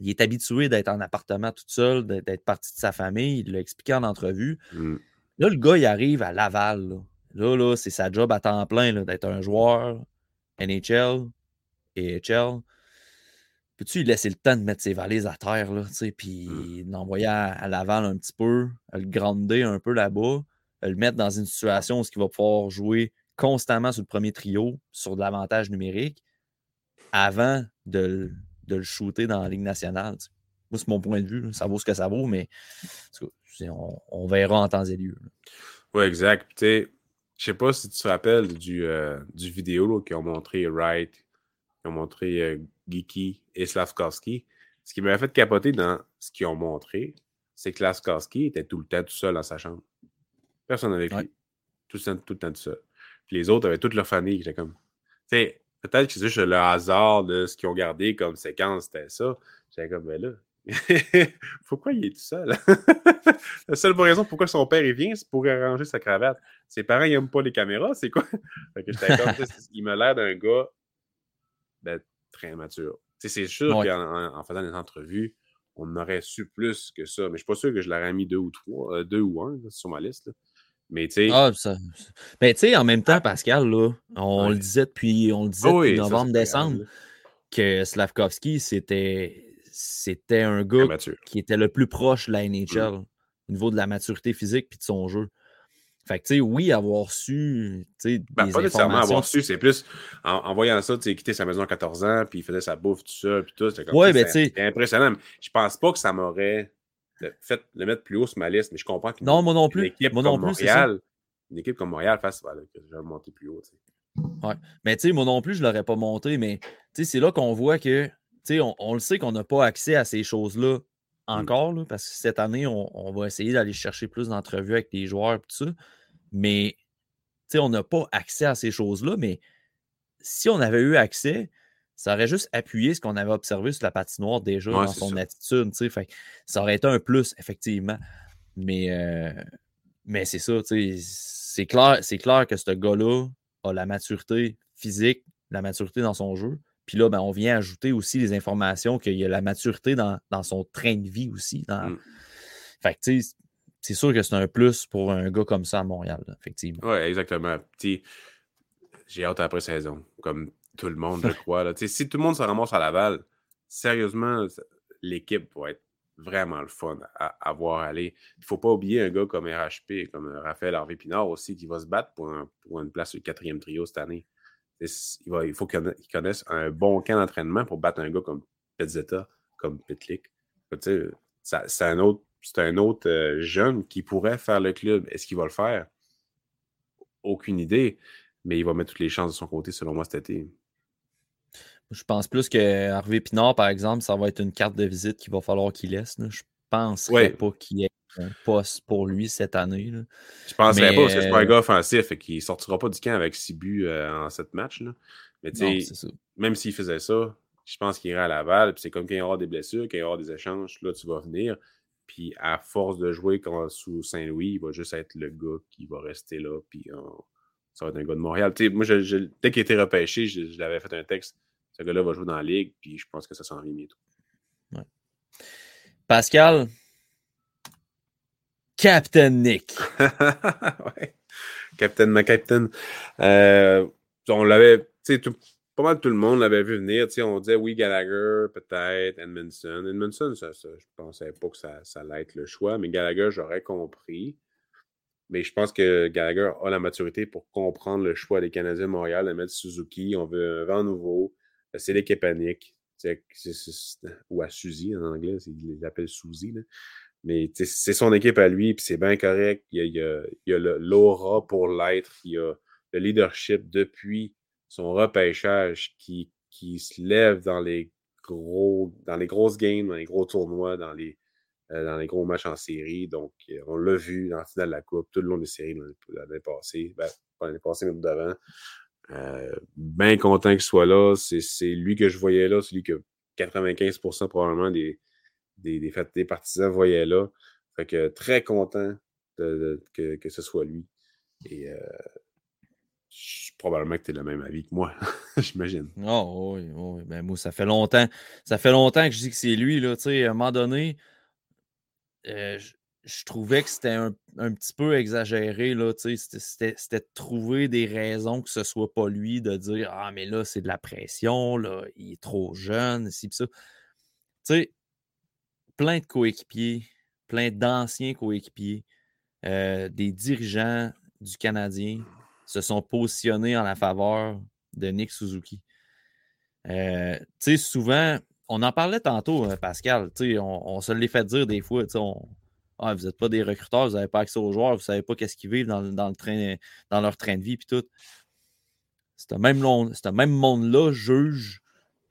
Il est habitué d'être en appartement tout seul, d'être parti de sa famille. Il l'a expliqué en entrevue. Mm. Là, le gars, il arrive à Laval. Là, là, c'est sa job à temps plein d'être un joueur NHL, AHL peux-tu lui laisser le temps de mettre ses valises à terre, là, puis mmh. d'envoyer à, Laval un petit peu, le grander un peu là-bas, le mettre dans une situation où il va pouvoir jouer constamment sur le premier trio, sur de l'avantage numérique, avant de, le shooter dans la Ligue nationale. Moi, c'est mon point de vue. Ça vaut ce que ça vaut, mais on, verra en temps et lieu. Oui, exact. Je sais pas si tu te rappelles du, euh, du vidéo qui ont montré Wright, qui ont montré euh, Geeky et Slavkovski. Ce qui m'a fait capoter dans ce qu'ils ont montré, c'est que Slavkovski était tout le temps tout seul dans sa chambre. Personne avec lui. Tout le, temps, tout le temps tout seul. Puis les autres avaient toute leur famille. J'étais comme. Peut-être que c'est juste le hasard de ce qu'ils ont gardé comme séquence, c'était ça. J'étais comme, ben là. pourquoi il est tout seul? La seule raison pourquoi son père il vient, c'est pour arranger sa cravate. Ses parents, ils n'aiment pas les caméras, c'est quoi? il m'a l'air d'un gars ben, très mature. C'est sûr qu'en en faisant des entrevues, on aurait su plus que ça. Mais je ne suis pas sûr que je l'aurais mis deux ou trois, euh, deux ou un sur ma liste. Mais tu sais. Ah, ça... Mais tu sais, en même temps, ah. Pascal, là, on le disait depuis, on le disait depuis novembre-décembre que Slavkovski, c'était c'était un gars qui était le plus proche de la NHL mmh. au niveau de la maturité physique et de son jeu. Fait que, tu sais, oui, avoir su, ben, pas nécessairement avoir su, c'est plus en, voyant ça, tu sais, quitter sa maison à 14 ans, puis il faisait sa bouffe tout seul, puis tout, c'était ouais, ben, impressionnant. Je pense pas que ça m'aurait fait le mettre plus haut sur ma liste, mais je comprends qu'une non, moi non plus. équipe moi comme Montréal, une équipe comme Montréal fasse, voilà, que je vais monter plus haut. Ouais. Mais tu sais, moi non plus, je l'aurais pas monté, mais tu sais, c'est là qu'on voit que, on, on, le sait qu'on n'a pas accès à ces choses-là Mmh. encore, là, parce que cette année, on, va essayer d'aller chercher plus d'entrevues avec les joueurs et tout ça. Mais on n'a pas accès à ces choses-là, mais si on avait eu accès, ça aurait juste appuyé ce qu'on avait observé sur la patinoire déjà dans son attitude. Fait, ça aurait été un plus, effectivement. Mais, euh, mais c'est ça, c'est clair, clair que ce gars-là a la maturité physique, la maturité dans son jeu. Puis là, ben, on vient ajouter aussi les informations qu'il y a la maturité dans, son train de vie aussi. Dans... Mmh. Fait c'est sûr que c'est un plus pour un gars comme ça à Montréal, effectivement. Oui, exactement. J'ai hâte après saison, comme tout le monde, je crois. Là. Si tout le monde se ramasse à Laval, sérieusement, l'équipe va être vraiment le fun à, voir aller. Il ne faut pas oublier un gars comme RHP, comme Raphaël Harvey Pinard aussi, qui va se battre pour, pour une place sur le quatrième trio cette année il, faut qu'il connaisse un bon camp d'entraînement pour battre un gars comme Petzetta, comme Pitlick. C'est un autre, un autre euh, jeune qui pourrait faire le club. Est-ce qu'il va le faire? Aucune idée, mais il va mettre toutes les chances de son côté, selon moi, cet été. Je pense plus que Harvey Pinard, par exemple, ça va être une carte de visite qu'il va falloir qu'il laisse. Je pense pas qu'il ait un poste pour lui cette année. Là. Je pense pas, parce que c'est pas un euh, gars offensif et qu'il sortira pas du camp avec six buts euh, en sept matchs. Là. Mais tu sais, même s'il faisait ça, je pense qu'il irait à Laval. Puis c'est comme quand il y aura des blessures, quand il y aura des échanges, là, tu vas venir. Puis à force de jouer sous Saint-Louis, il va juste être le gars qui va rester là. Puis ça va être un gars de Montréal. moi, je, dès qu'il était repêché, je, l'avais fait un texte. Ce gars-là va jouer dans la ligue, puis je pense que ça s'en vient bientôt. Pascal, Captain Nick. ouais. Captain McCaptain. Euh, on l'avait, tu sais, pas mal tout le monde l'avait vu venir. Tu sais, on disait oui, Gallagher, peut-être, Edmondson. Edmondson, ça, ça, je pensais pas que ça, allait être le choix, mais Gallagher, j'aurais compris. Mais je pense que Gallagher a la maturité pour comprendre le choix des Canadiens de Montréal de mettre Suzuki. On veut un vent nouveau. C'est l'équipe Nick. ou à Suzy en anglais, ils l'appellent Suzy. Là. Mais c'est son équipe à lui, puis c'est bien correct. Il y a, il a, l'aura pour l'être. Il y a le leadership depuis son repêchage qui, qui se lève dans les gros, dans les grosses games, dans les gros tournois, dans les, dans les gros matchs en série. Donc, on l'a vu dans la finale de la Coupe, tout le long des séries l'année passée. Ben, l'année passée, mais d'avant. bien content qu'il soit là. C'est lui que je voyais là, celui que 95% probablement des, des, des, partisans voyaient là. Fait que très content que, que, ce soit lui. Et euh, probablement que tu es le même avis que moi, j'imagine. Oh, oui, oui. Ben, moi, ça fait longtemps. Ça fait longtemps que je dis que c'est lui. Là, à un moment donné, euh, je, trouvais que c'était un, petit peu exagéré. C'était de trouver des raisons que ce soit pas lui, de dire Ah, mais là, c'est de la pression, là, il est trop jeune, ci, ça. Tu sais, plein de coéquipiers, plein d'anciens coéquipiers, euh, des dirigeants du Canadien se sont positionnés en la faveur de Nick Suzuki. Euh, tu sais, souvent, on en parlait tantôt, euh, Pascal, on, on, se l'est fait dire des fois, ah, vous n'êtes pas des recruteurs, vous n'avez pas accès aux joueurs, vous ne savez pas qu'est-ce qu'ils vivent dans, le train, dans leur train de vie, puis tout. Même, même monde-là juge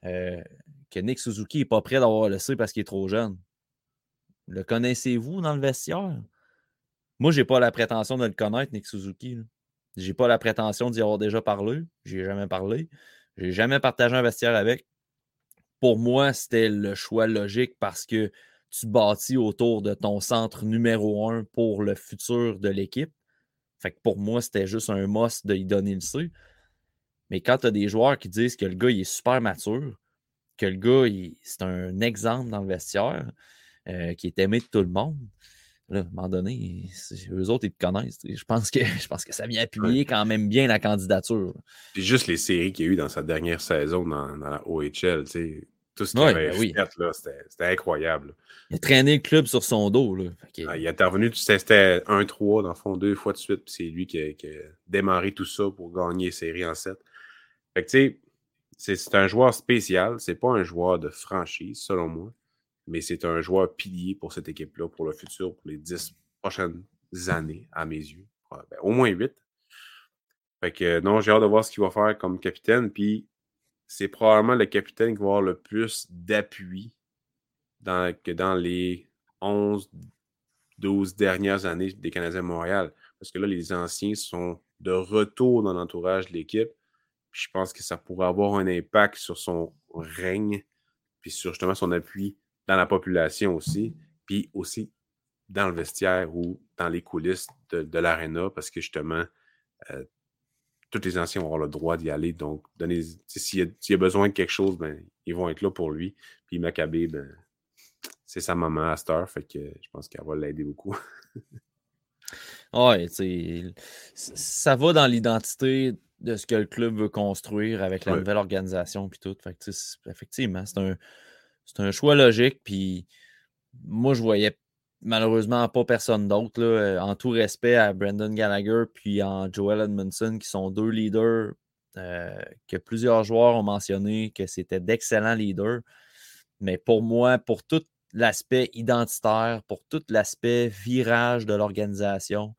que Nick Suzuki n'est pas prêt d'avoir le C parce qu'il est trop jeune. Le connaissez-vous dans le vestiaire? Moi, je n'ai pas la prétention de le connaître, Nick Suzuki. Je n'ai pas la prétention d'y avoir déjà parlé. Je ai jamais parlé. Je n'ai jamais partagé un vestiaire avec. Pour moi, c'était le choix logique parce que tu bâtis autour de ton centre numéro un pour le futur de l'équipe. Fait que pour moi, c'était juste un must de y donner le C. Mais quand tu as des joueurs qui disent que le gars il est super mature, que le gars c'est un exemple dans le vestiaire, euh, qui est aimé de tout le monde. Là, à un moment donné, eux autres, ils te connaissent. Je pense, que, je pense que ça vient appuyer quand même bien la candidature. Puis juste les séries qu'il y a eu dans sa dernière saison dans, la OHL, tout ce qu'il avait ben fait, c'était incroyable. Il a traîné le club sur son dos. Là. Ah, il est intervenu, c'était 1-3 dans le fond, deux fois de suite, puis c'est lui qui a, démarré tout ça pour gagner les séries en 7. Fait que tu sais, c'est un joueur spécial, c'est pas un joueur de franchise, selon moi mais c'est un joueur pilier pour cette équipe-là, pour le futur, pour les dix prochaines années, à mes yeux. Ben, au moins huit. Fait que non, j'ai hâte de voir ce qu'il va faire comme capitaine. Puis c'est probablement le capitaine qui va avoir le plus d'appui dans, que dans les 11, 12 dernières années des Canadiens de Montréal. Parce que là, les anciens sont de retour dans l'entourage de l'équipe. je pense que ça pourrait avoir un impact sur son règne, puis sur justement son appui dans la population aussi, puis aussi dans le vestiaire ou dans les coulisses de, de l'aréna, parce que justement, euh, tous les anciens vont avoir le droit d'y aller. Donc, s'il y, a besoin de quelque chose, ben, ils vont être là pour lui. Puis Maccabé, ben, c'est sa maman à Star, fait que je pense qu'elle va l'aider beaucoup. Oui, ça va dans l'identité de ce que le club veut construire avec la nouvelle organisation puis tout. Fait effectivement, c'est un, c'est un choix logique. Puis moi, je voyais malheureusement pas personne d'autre. Euh, en tout respect à Brendan Gallagher puis en Joel Edmondson, qui sont deux leaders euh, que plusieurs joueurs ont mentionné que c'était d'excellents leaders. Mais pour moi, pour tout l'aspect identitaire, pour tout l'aspect virage de l'organisation,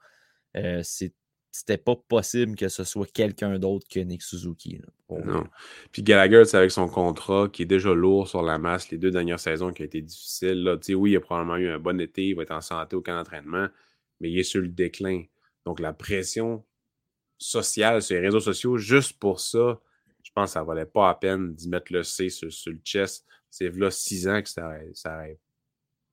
euh, c'est c'était pas possible que ce soit quelqu'un d'autre que Nick Suzuki. non. Puis Gallagher, c'est avec son contrat qui est déjà lourd sur la masse, les deux dernières saisons qui ont été difficiles. Là, oui, il a probablement eu un bon été, il va être en santé au camp d'entraînement, mais il est sur le déclin. Donc la pression sociale sur les réseaux sociaux, juste pour ça, je pense que ça valait pas la peine d'y mettre le C sur, le chest. C'est là six ans que ça, ça,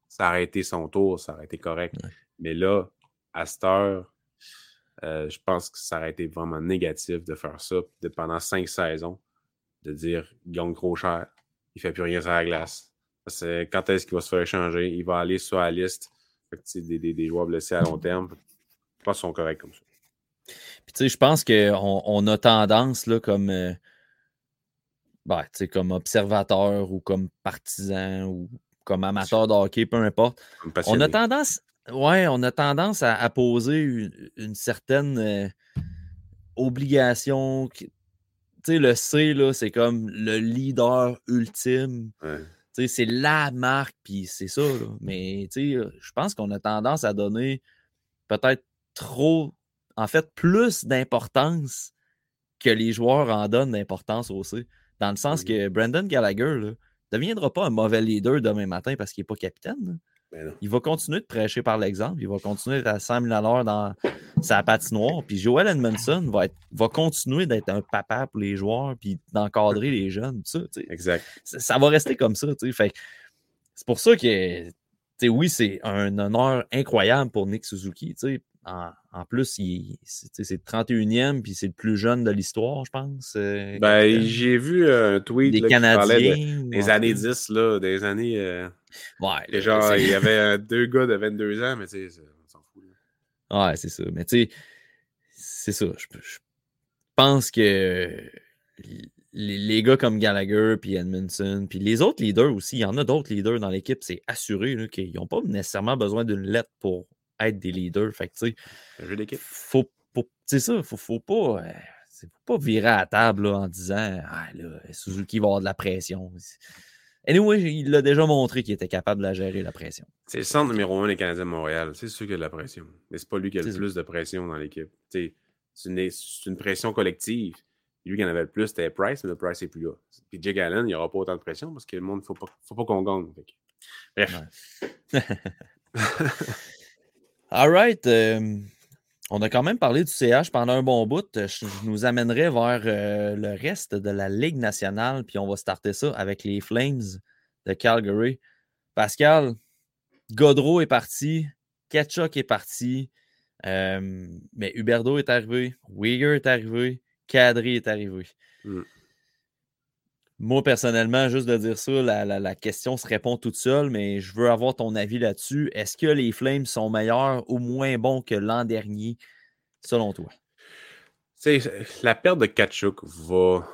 ça, aurait été son tour, ça aurait été correct. Mais là, à cette heure, euh, je pense que ça aurait été vraiment négatif de faire ça de, pendant cinq saisons, de dire il gagne trop cher, il ne fait plus rien sur la glace. quand est-ce qu'il va se faire échanger? Il va aller sur la liste. des, des, joueurs blessés à long terme. Je pense qu'ils sont corrects comme ça. Puis, je pense qu'on on a tendance, là, comme, euh, ben, comme observateur ou comme partisan ou comme amateur de hockey, peu importe. On a tendance, Ouais, on a tendance à, poser une, certaine euh, obligation. Tu sais, le C, là, c'est comme le leader ultime. Tu sais, c'est la marque, puis c'est ça. Mais tu sais, je pense qu'on a tendance à donner peut-être trop, en fait, plus d'importance que les joueurs en donnent d'importance au C. Dans le sens que Brandon Gallagher ne deviendra pas un mauvais leader demain matin parce qu'il n'est pas capitaine. Il va continuer de prêcher par l'exemple. Il va continuer d'être à 100 000 à l'heure dans sa patinoire. Puis Joel Edmondson va, être, va continuer d'être un papa pour les joueurs puis d'encadrer les jeunes. Ça, exact. Ça, va rester comme ça. Fait, c'est pour ça que oui, c'est un honneur incroyable pour Nick Suzuki. En, plus, c'est le 31e, puis c'est le plus jeune de l'histoire, je pense. Euh, ben, j'ai vu un tweet des qui parlait des années 10, là, des années. Euh, ouais. Genre, il y avait deux gars de 22 ans, mais tu sais, on s'en fout. Ouais, c'est ça. Mais tu sais, c'est ça. Je, pense que les, gars comme Gallagher, puis Edmondson, puis les autres leaders aussi, il y en a d'autres leaders dans l'équipe, c'est assuré qu'ils n'ont pas nécessairement besoin d'une lettre pour être des leaders. Fait que, tu faut, c'est ça, faut, faut pas. Euh, faut pas virer à table en disant Ah là, Suzuki va avoir de la pression. Anyway, il l'a déjà montré qu'il était capable de la gérer, la pression. C'est le centre numéro un des Canadiens de Montréal. C'est sûr qu'il y a de la pression. Mais c'est pas lui qui a le plus de pression dans l'équipe. C'est une, une, pression collective. Lui qui en avait le plus, c'était Price, mais le Price est plus là. Puis Jake Allen, il n'y aura pas autant de pression parce que le monde, il ne faut pas, faut pas qu'on gagne. Bref. All right. Euh, on a quand même parlé du CH pendant un bon bout. Je nous amènerai vers euh, le reste de la Ligue nationale, puis on va starter ça avec les Flames de Calgary. Pascal, Godreau est parti, Ketchuk est parti, euh, mais Huberdo est arrivé, Uyghur est arrivé, Kadri est arrivé. Mm. Moi, personnellement, juste de dire ça, la, question se répond toute seule, mais je veux avoir ton avis là-dessus. Est-ce que les Flames sont meilleurs ou moins bons que l'an dernier, selon toi? la perte de Kachuk va.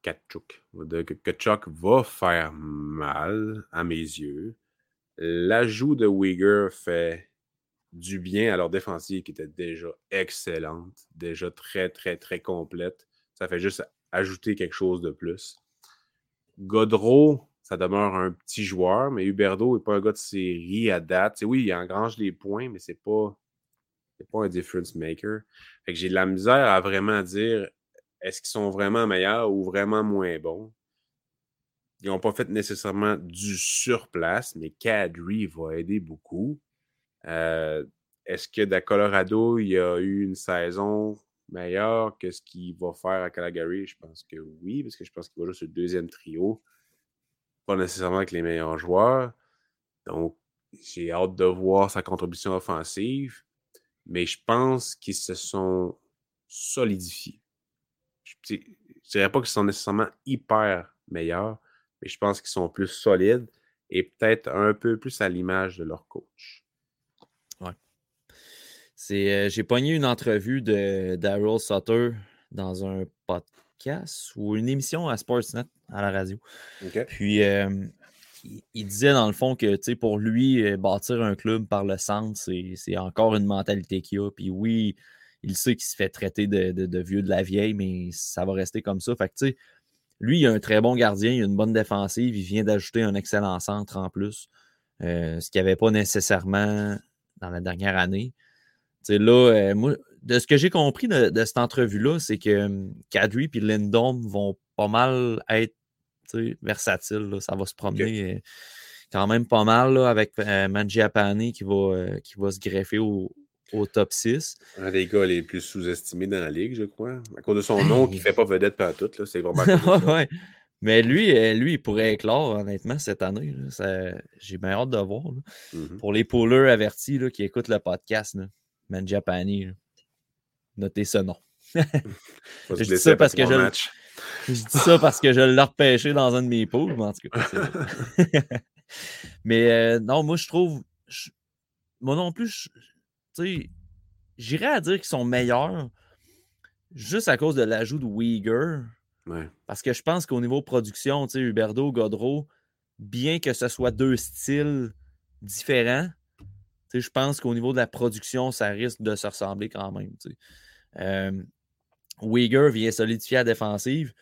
Kachuk. De, Kachuk va faire mal à mes yeux. L'ajout de Uyghur fait du bien à leur défensive qui était déjà excellente, déjà très, très, très complète. Ça fait juste ajouter quelque chose de plus. Godreau, ça demeure un petit joueur, mais Huberdo n'est pas un gars de série à date. oui, il engrange les points, mais c'est pas, pas un difference maker. J'ai de la misère à vraiment dire est-ce qu'ils sont vraiment meilleurs ou vraiment moins bons? Ils n'ont pas fait nécessairement du surplace, mais Kadri va aider beaucoup. Euh, est-ce que de Colorado, il y a eu une saison meilleur que ce qu'il va faire à Calgary? Je pense que oui, parce que je pense qu'il va jouer sur le deuxième trio. Pas nécessairement avec les meilleurs joueurs. Donc, j'ai hâte de voir sa contribution offensive. Mais je pense qu'ils se sont solidifiés. Je ne dirais pas qu'ils sont nécessairement hyper meilleurs, mais je pense qu'ils sont plus solides et peut-être un peu plus à l'image de leur coach. C'est, euh, j'ai pogné une entrevue de Daryl Sutter dans un podcast ou une émission à Sportsnet à la radio. Puis il, disait dans le fond que pour lui, euh, bâtir un club par le centre, c'est, encore une mentalité qu'il a. Puis oui, il sait qu'il se fait traiter de, vieux de la vieille, mais ça va rester comme ça. Fait que, lui, il a un très bon gardien, il a une bonne défensive, il vient d'ajouter un excellent centre en plus, euh, ce qu'il n'y avait pas nécessairement dans la dernière année là, euh, de ce que j'ai compris de, cette entrevue-là, c'est que hum, Kadri et Lindom vont pas mal être versatiles. Ça va se promener euh, quand même pas mal avec euh, Mangiapane qui va, qui va se greffer au, top 6. Un des gars les plus sous-estimés dans la ligue, je crois. À cause de son nom qui ne fait pas vedette par tout. C'est vraiment. Mais lui, lui, il pourrait éclore, honnêtement, cette année. J'ai bien hâte de voir. Mm-hmm. Pour les pouleurs avertis qui écoutent le podcast. Manjapani. Notez ce nom. je dis ça parce que je, je dis ça parce que je l'ai repêché dans un de mes poules, mais en tout cas. mais euh, non, moi je trouve. moi non plus, tu sais, j'irais à dire qu'ils sont meilleurs juste à cause de l'ajout de Uyghur. Parce que je pense qu'au niveau production, tu sais, Huberdo, Godreau, bien que ce soit deux styles différents, je pense qu'au niveau de la production, ça risque de se ressembler quand même. Euh, vient solidifier la défensive.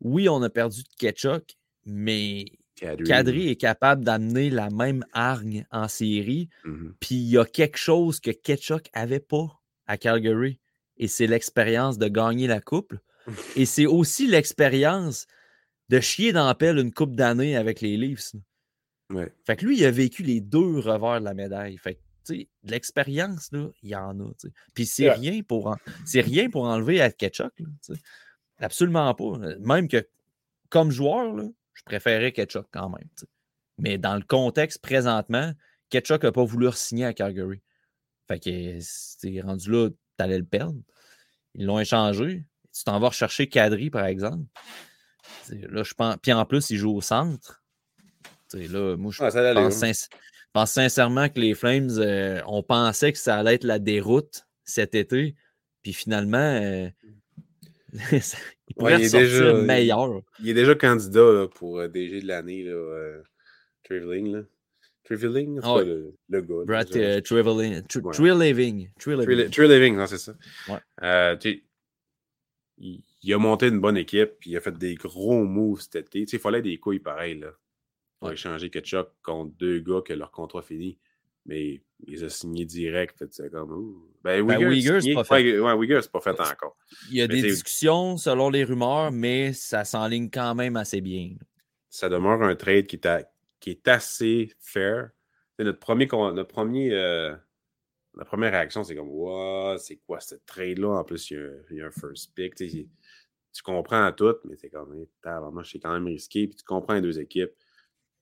Oui, on a perdu de Ketchuk, mais Kadri, est capable d'amener la même hargne en série. Mm-hmm. Puis il y a quelque chose que Ketchuk n'avait pas à Calgary. Et c'est l'expérience de gagner la coupe. et c'est aussi l'expérience de chier dans la pelle une coupe d'années avec les Leafs. Fait que lui, il a vécu les deux revers de la médaille. Fait que, de l'expérience, là, il y en a. Puis c'est rien, pour rien pour enlever à Ketchuk. Absolument pas. Même que, comme joueur, là, je préférais Ketchuk quand même. Mais dans le contexte présentement, Ketchuk n'a pas voulu signer à Calgary. Fait que, c'est rendu là, tu allais le perdre. Ils l'ont échangé. Tu t'en vas rechercher Kadri, par exemple. Là, je pense. Puis en plus, il joue au centre. là, moi, je pense, sincèrement que les Flames, euh, on pensait que ça allait être la déroute cet été. Puis finalement, euh, il pourrait déjà, meilleur. Il, est déjà candidat pour euh, DG de l'année, là, Traveling. Traveling, c'est oh, le, le, gars. Brad uh, Traveling. Treliving, c'est ça. Ouais. il, il, a monté une bonne équipe, puis il a fait des gros moves cet été. il fallait des couilles pareilles, là. Pour échanger Ketchup contre deux gars que leur contrat fini. Mais ils ont signé direct. C'est comme. Ben, Uyghur, c'est pas fait. Ouais, Uyghur, c'est pas fait encore. Il y a des discussions selon les rumeurs, mais ça s'enligne quand même assez bien. Ça demeure un trade qui est, qui est assez fair. Notre premier. Notre premier euh, la première réaction, c'est comme, wow, c'est quoi ce trade-là? En plus, il y, a, un first pick. Tu, comprends tout, mais c'est comme, moi, c'est quand même risqué. Puis tu comprends les deux équipes.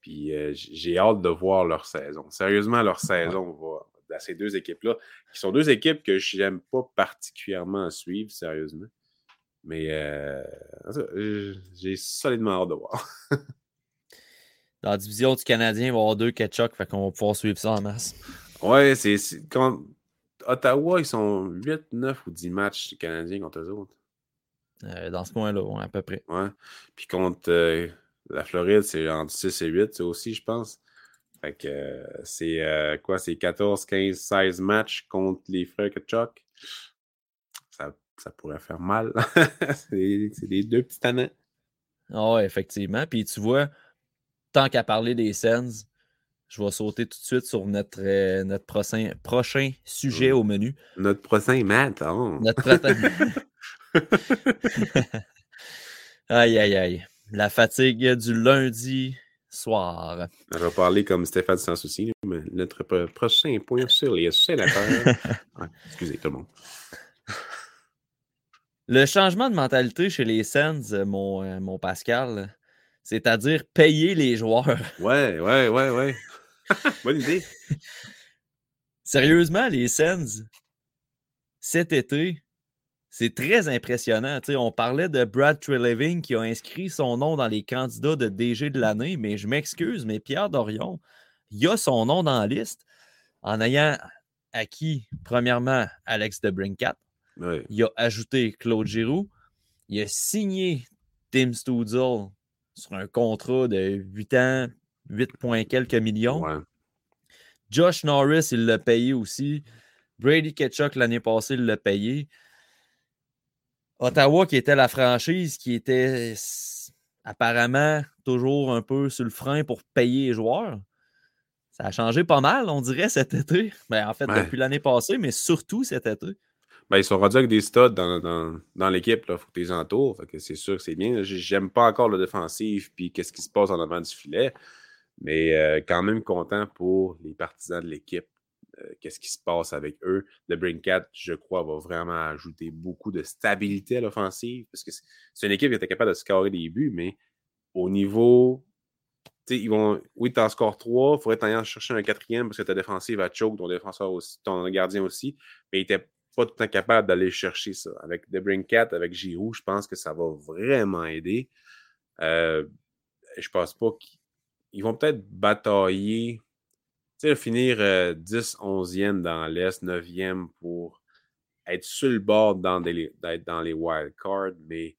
Puis euh, j'ai hâte de voir leur saison. Sérieusement, leur saison va ces deux équipes-là, qui sont deux équipes que je n'aime pas particulièrement suivre, sérieusement. Mais euh, j'ai solidement hâte de voir. Dans la division du Canadien, il va y avoir deux ketchup, fait qu'on va pouvoir suivre ça en masse. Ouais, c'est. Quand... Ottawa, ils sont 8, 9 ou 10 matchs canadiens contre eux autres. Euh, dans ce point-là, ouais, à peu près. Ouais. Puis contre euh, la Floride, c'est entre 6 et 8, ça aussi, je pense. Fait que euh, c'est quoi? C'est 14, 15, 16 matchs contre les frères Kachuk. Ça, ça pourrait faire mal. c'est des deux petits tannants. Ah ouais, effectivement. Puis tu vois, tant qu'à parler des Sens, je vais sauter tout de suite sur notre, euh, notre prochain, prochain sujet au menu. Notre prochain Matt. Oh. Notre prochain. aïe, aïe, aïe. La fatigue du lundi soir. On va parler comme Stéphane sans souci, mais notre prochain point sur les sénateurs. excusez tout le monde. Le changement de mentalité chez les Sens, mon, euh, mon Pascal, c'est-à-dire payer les joueurs. Ouais, ouais, ouais, ouais. Bonne idée. Sérieusement, les Sens, cet été, c'est très impressionnant. on parlait de Brad Treleving qui a inscrit son nom dans les candidats de DG de l'année, mais je m'excuse, mais Pierre Dorion, il a son nom dans la liste en ayant acquis, premièrement, Alex de Brincat. Il a ajouté Claude Giroux. Il a signé Tim Studzle sur un contrat de 8 ans, 8 quelques millions. Josh Norris, il l'a payé aussi. Brady Ketchuk, l'année passée, il l'a payé. Ottawa, qui était la franchise qui était apparemment toujours un peu sur le frein pour payer les joueurs. Ça a changé pas mal, on dirait, cet été. Ben, en fait, depuis l'année passée, mais surtout cet été. Ben, ils sont rendus avec des studs dans, l'équipe. Il faut que tu les entoures. c'est sûr que c'est bien. J'aime pas encore le défensif puis qu'est-ce qui se passe en avant du filet. Mais euh, quand même content pour les partisans de l'équipe. Euh, qu'est-ce qui se passe avec eux? Le Brinkat, je crois, va vraiment ajouter beaucoup de stabilité à l'offensive parce que c'est une équipe qui était capable de scorer des buts, mais au niveau. Ils vont, oui, tu en scores trois, il faudrait t'en chercher un quatrième parce que ta défensive a choke, ton défenseur aussi, ton gardien aussi, mais il n'était pas tout le temps capable d'aller chercher ça. Avec The Brinkat, avec Giroud, je pense que ça va vraiment aider. Euh, je pense pas qu'ils ils vont peut-être batailler, sais, finir 10, euh, 11e dans l'Est, 9e pour être sur le bord d'être dans les wild cards, mais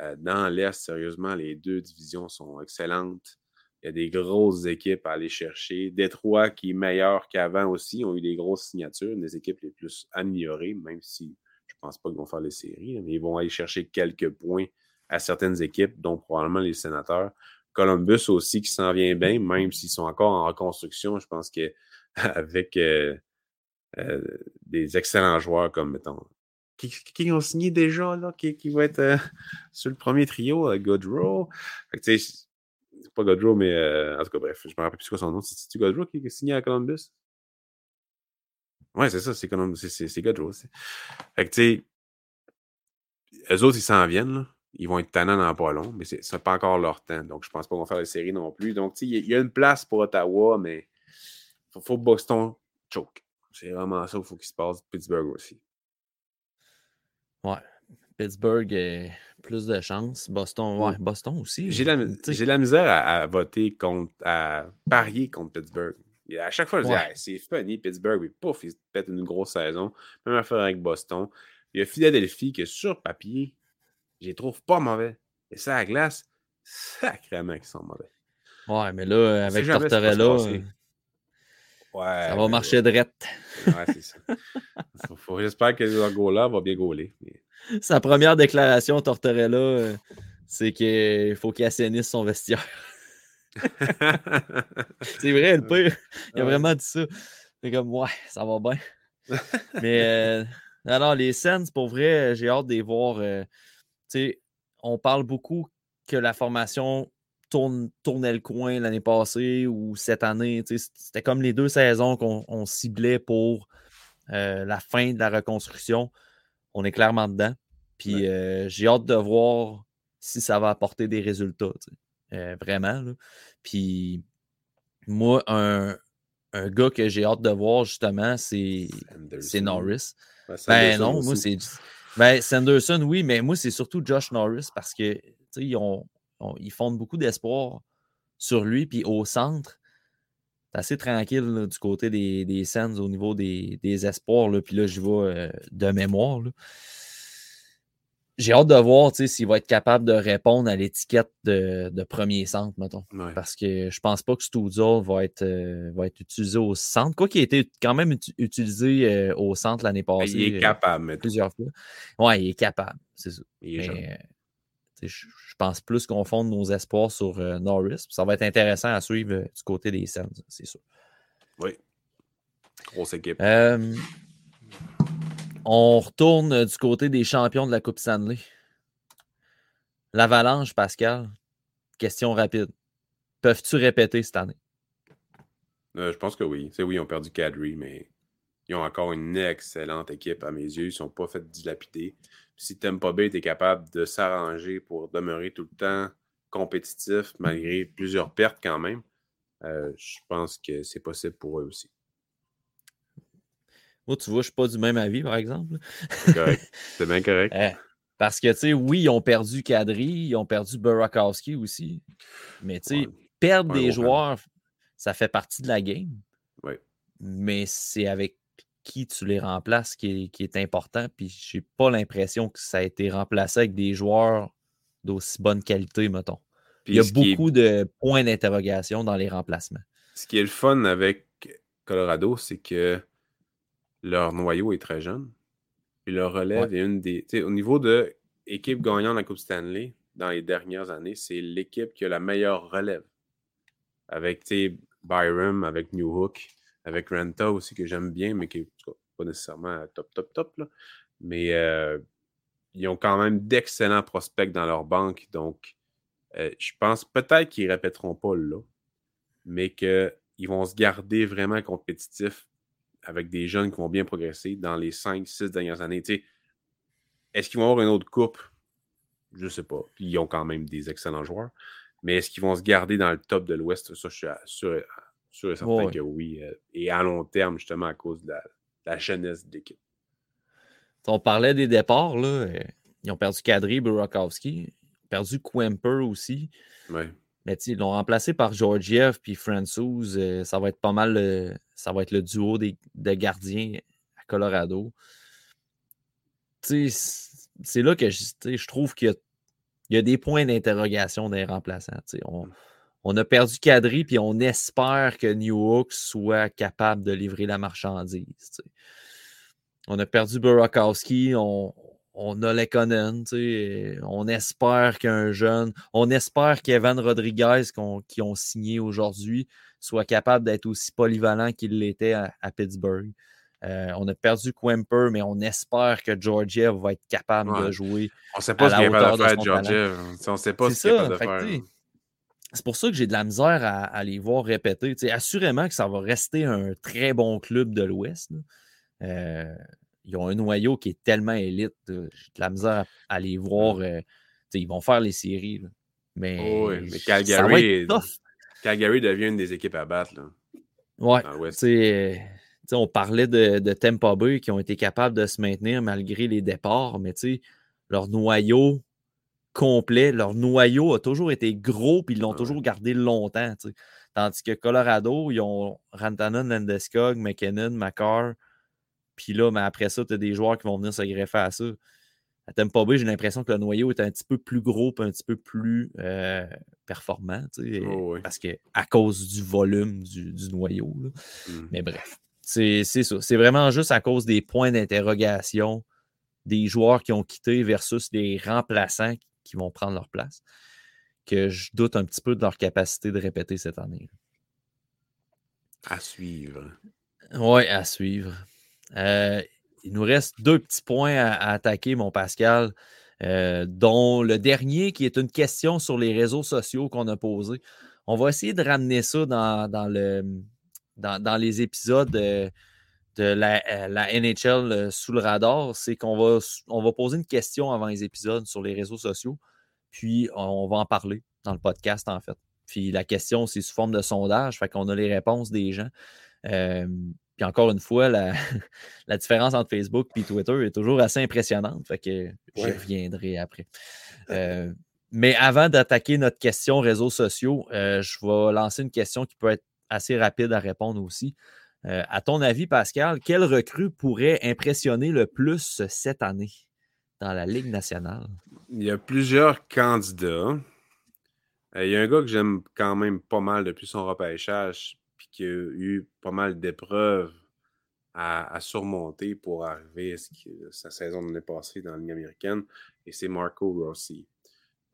euh, dans l'Est, sérieusement, les deux divisions sont excellentes. Il y a des grosses équipes à aller chercher. Détroit, qui est meilleur qu'avant aussi, ont eu des grosses signatures, des équipes les plus améliorées, même si je ne pense pas qu'ils vont faire les séries, mais ils vont aller chercher quelques points à certaines équipes, dont probablement les sénateurs. Columbus aussi qui s'en vient bien, même s'ils sont encore en reconstruction. Je pense qu'avec euh, euh, des excellents joueurs comme, mettons, qui, ont signé déjà, là, qui, qui vont être euh, sur le premier trio, Goodrow. c'est pas Godrow, mais euh, en tout cas, bref, je me rappelle plus quoi son nom. C'est-tu Godrow qui est signé à Columbus? Ouais, c'est ça, c'est Godrow. Fait que, tu sais, eux autres, ils s'en viennent, là. Ils vont être tannants dans pas long, mais c'est pas encore leur temps. Donc, je pense pas qu'on va faire les séries non plus. Donc, tu sais, il y, a une place pour Ottawa, mais il faut, faut Boston choke. C'est vraiment ça qu'il faut qu'il se passe. Pittsburgh aussi. Ouais. Pittsburgh, a plus de chance. Boston, ouais, Boston aussi. J'ai la, la, misère à, voter contre, à parier contre Pittsburgh. Et à chaque fois, je dis, c'est funny, Pittsburgh, puis pouf, ils pètent une grosse saison. Même affaire avec Boston. Il y a Philadelphie que sur papier, je les trouve pas mauvais. Et ça, à glace, sacrément qu'ils sont mauvais. Ouais, mais là, avec Tortorella, euh, ouais, ça va marcher de rette. Ouais, c'est ça. J'espère que le goal-là va bien gauler. Sa première déclaration, Tortorella, euh, c'est qu'il faut qu'il assainisse son vestiaire. c'est vrai, le pire. Il a vraiment dit ça. C'est comme, ouais, ça va bien. Mais euh, alors, les scènes, pour vrai, j'ai hâte de les voir. Euh, on parle beaucoup que la formation tourne, tournait le coin l'année passée ou cette année. C'était comme les deux saisons qu'on ciblait pour euh, la fin de la reconstruction. On est clairement dedans. Puis euh, j'ai hâte de voir si ça va apporter des résultats. Euh, vraiment. Puis moi, un, gars que j'ai hâte de voir justement, c'est Norris. ben non, moi c'est. Ben, Sanderson, oui, mais moi, c'est surtout Josh Norris parce que ils, fondent beaucoup d'espoir sur lui. Puis au centre, c'est assez tranquille du côté des, des au niveau des, des espoirs. Puis là, je vais euh, de mémoire. J'ai hâte de voir s'il va être capable de répondre à l'étiquette de, premier centre, mettons. Parce que je pense pas que Studio va être, euh, va être utilisé au centre. Quoi qu'il ait été quand même utilisé euh, au centre l'année ben, passée. Il est capable, Plusieurs fois. Ouais, il est capable, c'est ça. Je, pense plus qu'on fonde nos espoirs sur euh, Norris. Ça va être intéressant à suivre euh, du côté des Sens, c'est sûr. Oui. Grosse équipe. Euh, on retourne du côté des champions de la Coupe Stanley. L'Avalanche, Pascal. Question rapide. Peuvent-tu répéter cette année? je pense que oui. C'est oui, ils ont perdu Kadri, mais ils ont encore une excellente équipe à mes yeux. Ils ne sont pas fait dilapider si Tampa Bay était capable de s'arranger pour demeurer tout le temps compétitif, malgré plusieurs pertes quand même, euh, je pense que c'est possible pour eux aussi. Moi, tu vois, je ne suis pas du même avis, par exemple. C'est bien correct. Euh, parce que, tu sais, oui, ils ont perdu Kadri, ils ont perdu Burakowski aussi. Mais, tu sais, perdre des joueurs, ça fait partie de la game. Oui. Mais c'est avec qui tu les remplaces qui est, important. Puis j'ai pas l'impression que ça a été remplacé avec des joueurs d'aussi bonne qualité, mettons. Il y a beaucoup de points d'interrogation dans les remplacements. Ce qui est le fun avec Colorado, c'est que leur noyau est très jeune. Puis leur relève est une des. Au niveau de équipe gagnante de la Coupe Stanley, dans les dernières années, c'est l'équipe qui a la meilleure relève. Avec Byram, avec New Hook, avec Renta aussi, que j'aime bien, mais qui n'est pas nécessairement top, top, top. Là. Mais euh, ils ont quand même d'excellents prospects dans leur banque. Donc, euh, je pense peut-être qu'ils ne répéteront pas là, mais qu'ils vont se garder vraiment compétitifs avec des jeunes qui vont bien progresser dans les 5-6 dernières années. Est-ce qu'ils vont avoir une autre coupe? Je ne sais pas. Ils ont quand même des excellents joueurs. Mais est-ce qu'ils vont se garder dans le top de l'Ouest? Ça, je suis sûr, Sûr et certain que oui. Euh, et à long terme, justement, à cause de la, jeunesse de l'équipe. On parlait des départs, là. Euh, ils ont perdu Kadri, Burakowski. perdu Quemper aussi. Oui. Mais ils l'ont remplacé par Georgiev puis Francouz. Euh, ça va être pas mal ça va être le duo des, de gardiens à Colorado. C'est là que je, trouve qu'il y, a des points d'interrogation des remplaçants. On, on a perdu Kadri, puis on espère que New Hook soit capable de livrer la marchandise. On a perdu Burakowski, on, on a Lekonen, on espère qu'un jeune, on espère qu'Evan Rodriguez qui ont signé aujourd'hui soit capable d'être aussi polyvalent qu'il l'était à, Pittsburgh. Euh, on a perdu Quemper, mais on espère que Georgiev va être capable de jouer. On ne sait pas ce qu'il est capable de faire, Georgiev. On sait pas ce qu'il est capable de faire c'est pour ça que j'ai de la misère à, les voir répéter. assurément que ça va rester un très bon club de l'Ouest. Euh, ils ont un noyau qui est tellement élite. J'ai de la misère à, les voir. Euh, ils vont faire les séries. Mais, oh Calgary, Calgary devient une des équipes à battre. Là, ouais. on parlait de, de Tampa Bay qui ont été capables de se maintenir malgré les départs, mais leur noyau complet. Leur noyau a toujours été gros, puis ils l'ont toujours gardé longtemps. Tandis que Colorado, ils ont Rantanen, Landeskog, McKinnon, McCarr. Puis là, mais après ça, tu as des joueurs qui vont venir se greffer à ça. À Tampa Bay, j'ai l'impression que le noyau est un petit peu plus gros et un petit peu plus euh, performant. Oh, parce que à cause du volume du, noyau. Mmh. Mais bref, c'est ça. C'est vraiment juste à cause des points d'interrogation des joueurs qui ont quitté versus des remplaçants qui vont prendre leur place, que je doute un petit peu de leur capacité de répéter cette année. À suivre. Oui, à suivre. Euh, il nous reste deux petits points à, attaquer, mon Pascal, euh, dont le dernier qui est une question sur les réseaux sociaux qu'on a posé. On va essayer de ramener ça dans, le, dans, les épisodes euh, de la, la, NHL sous le radar. C'est qu'on va, on va poser une question avant les épisodes sur les réseaux sociaux, puis on va en parler dans le podcast, en fait. Puis la question, c'est sous forme de sondage, fait qu'on a les réponses des gens encore une fois, la, différence entre Facebook et Twitter est toujours assez impressionnante. Fait que je reviendrai après. Euh, mais avant d'attaquer notre question réseaux sociaux, euh, je vais lancer une question qui peut être assez rapide à répondre aussi. Euh, à ton avis, Pascal, quel recrue pourrait impressionner le plus cette année dans la Ligue nationale? Il y a plusieurs candidats. il y a un gars que j'aime quand même pas mal depuis son repêchage, qui a eu pas mal d'épreuves à, surmonter pour arriver à ce sa saison l'année passée dans la Ligue américaine, et c'est Marco Rossi.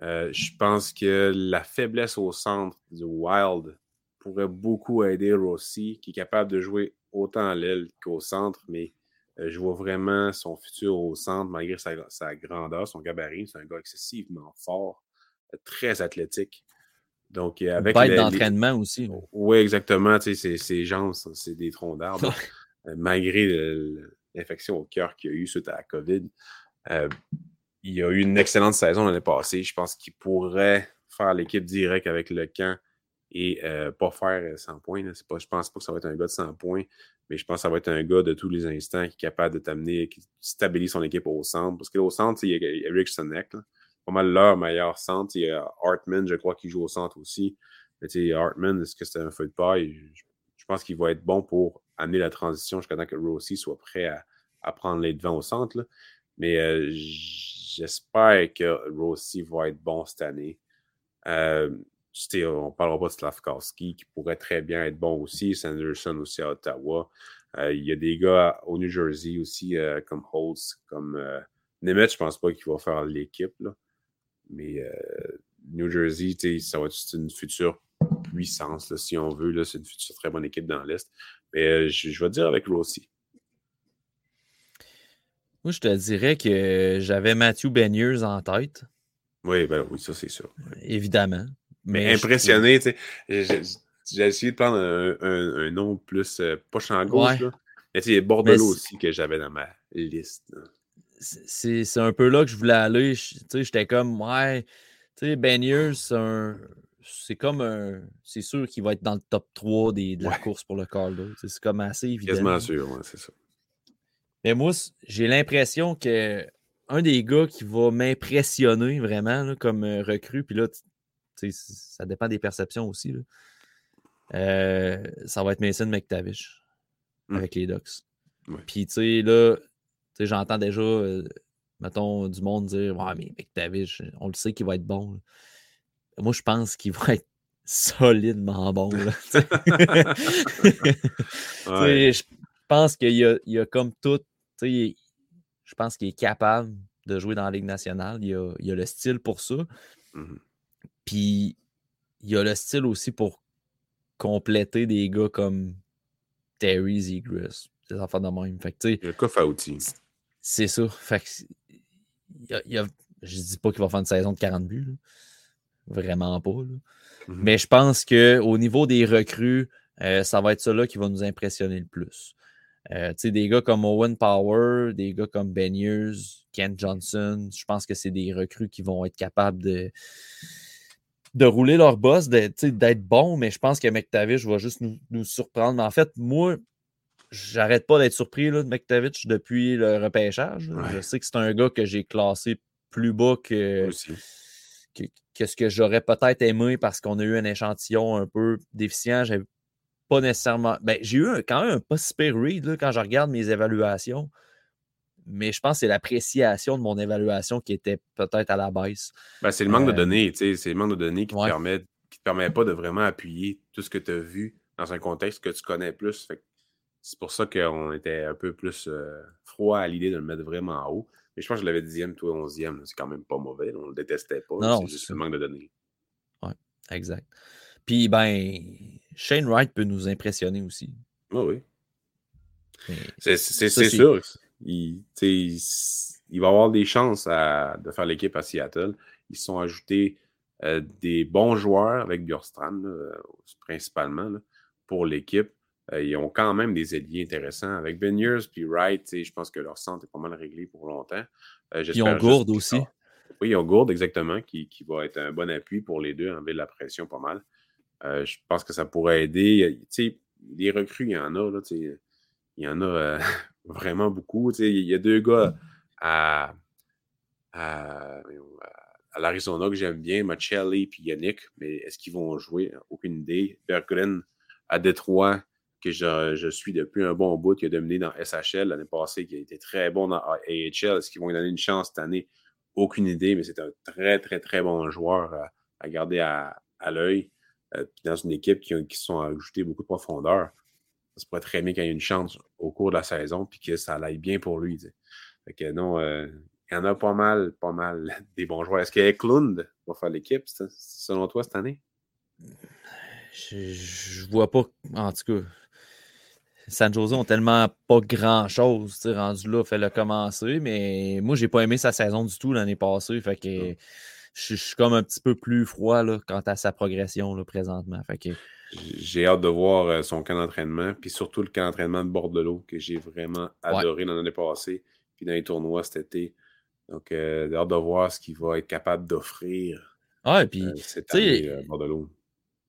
Euh, je pense que la faiblesse au centre du Wild pourrait beaucoup aider Rossi, qui est capable de jouer autant à l'aile qu'au centre, mais euh, je vois vraiment son futur au centre, malgré sa, grandeur, son gabarit. C'est un gars excessivement fort, très athlétique. Donc, euh, avec. Pas d'entraînement aussi. Oui, exactement. Tu sais, ses jambes, c'est des troncs d'arbres. Euh, malgré l'infection au cœur qu'il a eu suite à la COVID. Euh, il a eu une excellente saison l'année passée. Je pense qu'il pourrait faire l'équipe directe avec le camp et pas faire 100 points. je ne pense pas que ça va être un gars de 100 points, mais je pense que ça va être un gars de tous les instants qui est capable de t'amener, qui stabilise son équipe au centre. Parce qu'au centre, il y a Eric Sonek pas mal leur meilleur centre. Il y a Hartman, je crois, qui joue au centre aussi. Tu Hartman, est-ce que c'est un feu de paille? Je, pense qu'il va être bon pour amener la transition jusqu'à temps que Rossi soit prêt à, prendre les devants au centre. Mais euh, j'espère que Rossi va être bon cette année. Euh, on ne parlera pas de Slavkowski, qui pourrait très bien être bon aussi. Sanderson aussi à Ottawa. Euh, il y a des gars au New Jersey aussi, comme Holtz, comme Nemeth, je pense pas qu'il va faire l'équipe. Mais euh, New Jersey, ça va être une future puissance, si on veut. C'est une future très bonne équipe dans l'Est. Mais euh, je, vais dire avec Rossi. Moi, je te dirais que j'avais Matthew Beniers en tête. Oui, ben oui, ça c'est sûr. Évidemment. Mais, impressionné, tu sais. J'ai essayé de prendre un, nom plus euh, poche en gauche. Là. Mais tu sais, Bordelot aussi que j'avais dans ma liste c'est un peu là que je voulais aller. J'étais comme, ouais, tu sais, Beniers, c'est comme un. C'est sûr qu'il va être dans le top 3 des, de la course pour le Calder. C'est comme assez évident. Quasiment sûr, ouais, c'est ça. Mais moi, j'ai l'impression que un des gars qui va m'impressionner vraiment comme euh, recrue, puis là, ça dépend des perceptions aussi. Là. Euh, ça va être Mason McTavish mmh. avec les Ducks. Puis, tu sais, là, j'entends déjà, euh, mettons, du monde dire Ouais, mais McTavish, on le sait qu'il va être bon. Moi, je pense qu'il va être solidement bon. Je pense qu'il y a, y a, comme tout. Je pense qu'il est capable de jouer dans la Ligue nationale. Il y a, il a le style pour ça. Mmh Puis il y a le style aussi pour compléter des gars comme Terry Zegras. Des enfants de même. Fait que, il y a le coffre à outils. C'est ça. Fait que, y a, je dis pas qu'il va faire une saison de 40 buts. Vraiment pas. Mhm. Mais je pense qu'au niveau des recrues, euh, ça va être cela qui va nous impressionner le plus. Euh, des gars comme Owen Power, des gars comme Ben Kent Johnson, je pense que c'est des recrues qui vont être capables de, de rouler leur boss, d'être bons, mais je pense que McTavish va juste nous, surprendre. Mais en fait, moi, j'arrête pas d'être surpris là, de McTavish depuis le repêchage. Je sais que c'est un gars que j'ai classé plus bas que, que, ce que j'aurais peut-être aimé parce qu'on a eu un échantillon un peu déficient. J'avais pas nécessairement. Ben, j'ai eu quand même un pas super read quand je regarde mes évaluations. Mais je pense que c'est l'appréciation de mon évaluation qui était peut-être à la baisse. Ben, c'est le manque de euh, données, c'est le manque de données qui ne te, permet, pas de vraiment appuyer tout ce que tu as vu dans un contexte que tu connais plus. C'est pour ça qu'on était un peu plus euh, froid à l'idée de le mettre vraiment en haut. Mais je pense que je l'avais dixième, toi onzième. C'est quand même pas mauvais. On le détestait pas. C'est juste le manque de données. Oui, exact. Puis, ben, Shane Wright peut nous impressionner aussi. oui. C'est sûr. Il, il, va avoir des chances de faire l'équipe à Seattle. Ils se sont ajoutés euh, des bons joueurs avec Bjorstrand, principalement, pour l'équipe. Euh, ils ont quand même des alliés intéressants. Avec Ben puis Wright, je pense que leur centre est pas mal réglé pour longtemps. Euh, ils ont Gourde aussi. Oui, ils ont Gourde, exactement, qui, qui, va être un bon appui pour les deux, enlever de la pression pas mal. Euh, je pense que ça pourrait aider. les recrues, il y en a. Là, il y en a vraiment beaucoup. Il y a deux gars à, à, à l'Arizona que j'aime bien, Machelli et Yannick, mais est-ce qu'ils vont jouer? Aucune idée. Berggren à Détroit, que je, suis depuis un bon bout, qui a dominé dans SHL l'année passée, qui a été très bon dans AHL. Est-ce qu'ils vont lui donner une chance cette année? Aucune idée, mais c'est un très, très, très bon joueur à, garder à, l'œil. Euh, dans une équipe qui, qui sont ajoutés beaucoup de profondeur, ça pourrait très bien qu'il ait une chance au cours de la saison puis que ça aille bien pour lui. Fait que non, euh, il y en a pas mal, pas mal des bons joueurs. Est-ce qu'Eklund va faire l'équipe, selon toi, cette année? Je, je, vois pas, en tout cas, San Jose ont tellement pas grand-chose rendu là, fait le commencer, mais moi, j'ai pas aimé sa saison du tout l'année passée. Fait que je, suis comme un petit peu plus froid là, quant à sa progression là, présentement. Fait que... J'ai hâte de voir euh, son camp d'entraînement, puis surtout le camp d'entraînement de Bordelot, que j'ai vraiment adoré l'année passée, puis dans les tournois cet été. Donc, euh, hâte de voir ce qu'il va être capable d'offrir. Ah, et puis, euh, cette année, Bordelot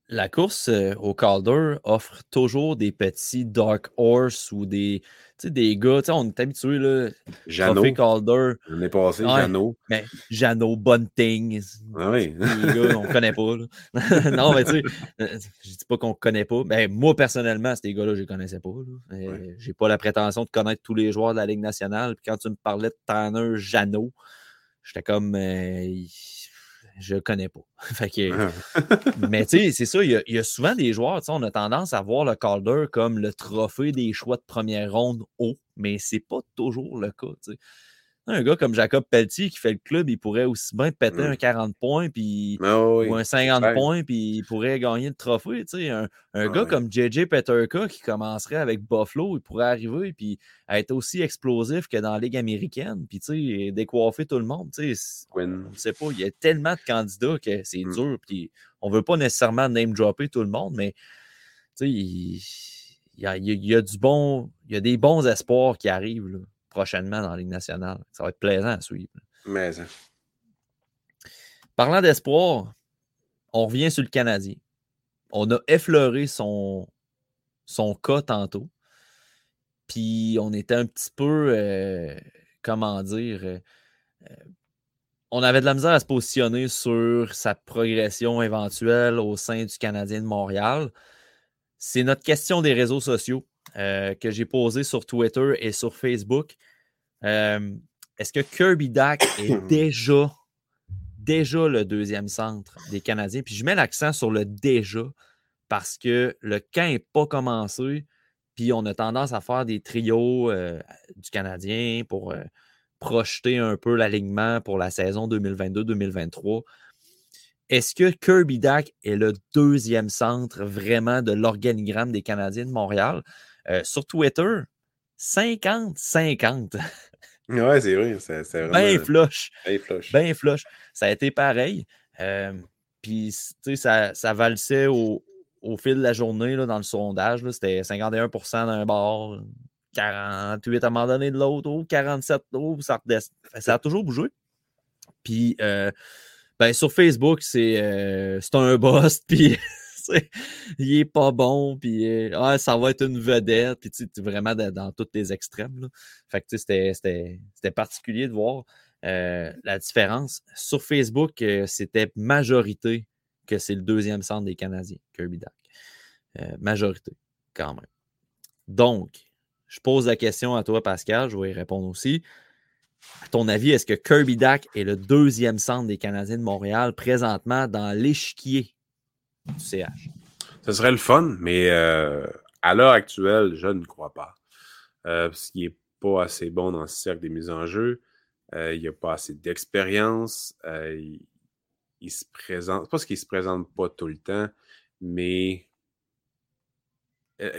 la course euh, au Calder offre toujours des petits Dark Horse ou des, des gars. On est habitué, là. Jeannot. Calder. On est passé, ouais, Jeannot. Mais Jeannot, Bunting. Ah oui. Les gars, on ne connaît pas. non, mais tu sais, euh, je dis pas qu'on ne connaît pas. Mais moi, personnellement, ces gars-là, je ne les connaissais pas. Je J'ai pas la prétention de connaître tous les joueurs de la Ligue nationale. Puis quand tu me parlais de Tanner Jeannot, j'étais comme. Euh, je ne connais pas. mais tu sais, c'est ça, il y, a, souvent des joueurs, on a tendance à voir le Calder comme le trophée des choix de première ronde haut, mais c'est pas toujours le cas. Un gars comme Jacob Pelletier qui fait le club, il pourrait aussi bien péter un 40 points puis, ah ou un 50 points, puis il pourrait gagner le trophée. Un, un gars comme JJ Peterka qui commencerait avec Buffalo, il pourrait arriver puis être aussi explosif que dans la Ligue américaine, puis décoiffer tout le monde. On ne sait pas, il y a tellement de candidats que c'est mm. dur. Puis on ne veut pas nécessairement name-dropper tout le monde, mais il, y a, il y a du bon, il y a des bons espoirs qui arrivent. Là prochainement dans la Ligue nationale. Ça va être plaisant à suivre. Mais... Hein. Parlant d'espoir, on revient sur le Canadien. On a effleuré son, son cas tantôt. Puis on était un petit peu, euh, comment dire, euh, euh, on avait de la misère à se positionner sur sa progression éventuelle au sein du Canadien de Montréal. C'est notre question des réseaux sociaux. Euh, que j'ai posé sur Twitter et sur Facebook. Euh, est-ce que Kirby Dack est déjà, déjà le deuxième centre des Canadiens? Puis je mets l'accent sur le déjà parce que le camp n'est pas commencé. Puis on a tendance à faire des trios euh, du Canadien pour projeter un peu l'alignement pour la saison 2022-2023. Est-ce que Kirby Dack est le deuxième centre vraiment de l'organigramme des Canadiens de Montréal? Euh, sur Twitter, 50-50. Ouais, c'est vrai. C'est vraiment. Bien flush. Bien flush. Ça a été pareil. Euh, Puis, ça, ça valsait au, au, fil de la journée là, dans le sondage. C'était 51% d'un bord, 48 à un moment donné de l'autre, 47 l'autre. Ça, ça a toujours bougé. Puis, euh, ben, sur Facebook, c'est euh, un boss, puis il est pas bon, puis euh, ah, ça va être une vedette, puis tu es vraiment dans, tous les extrêmes. Fait que c'était particulier de voir la différence. Sur Facebook, c'était majorité que c'est le deuxième centre des Canadiens, Kirby Dack. majorité, quand même. Donc, je pose la question à toi, Pascal, je vais y répondre aussi. À ton avis, est-ce que Kirby Dack est le deuxième centre des Canadiens de Montréal présentement dans l'échiquier? CH? Ce serait le fun, mais euh, à l'heure actuelle, je ne crois pas. Euh, parce qu'il n'est pas assez bon dans le cercle des mises en jeu. Euh, il n'a pas assez d'expérience. il, il, se présente. Pas ce qu'il se présente pas tout le temps, mais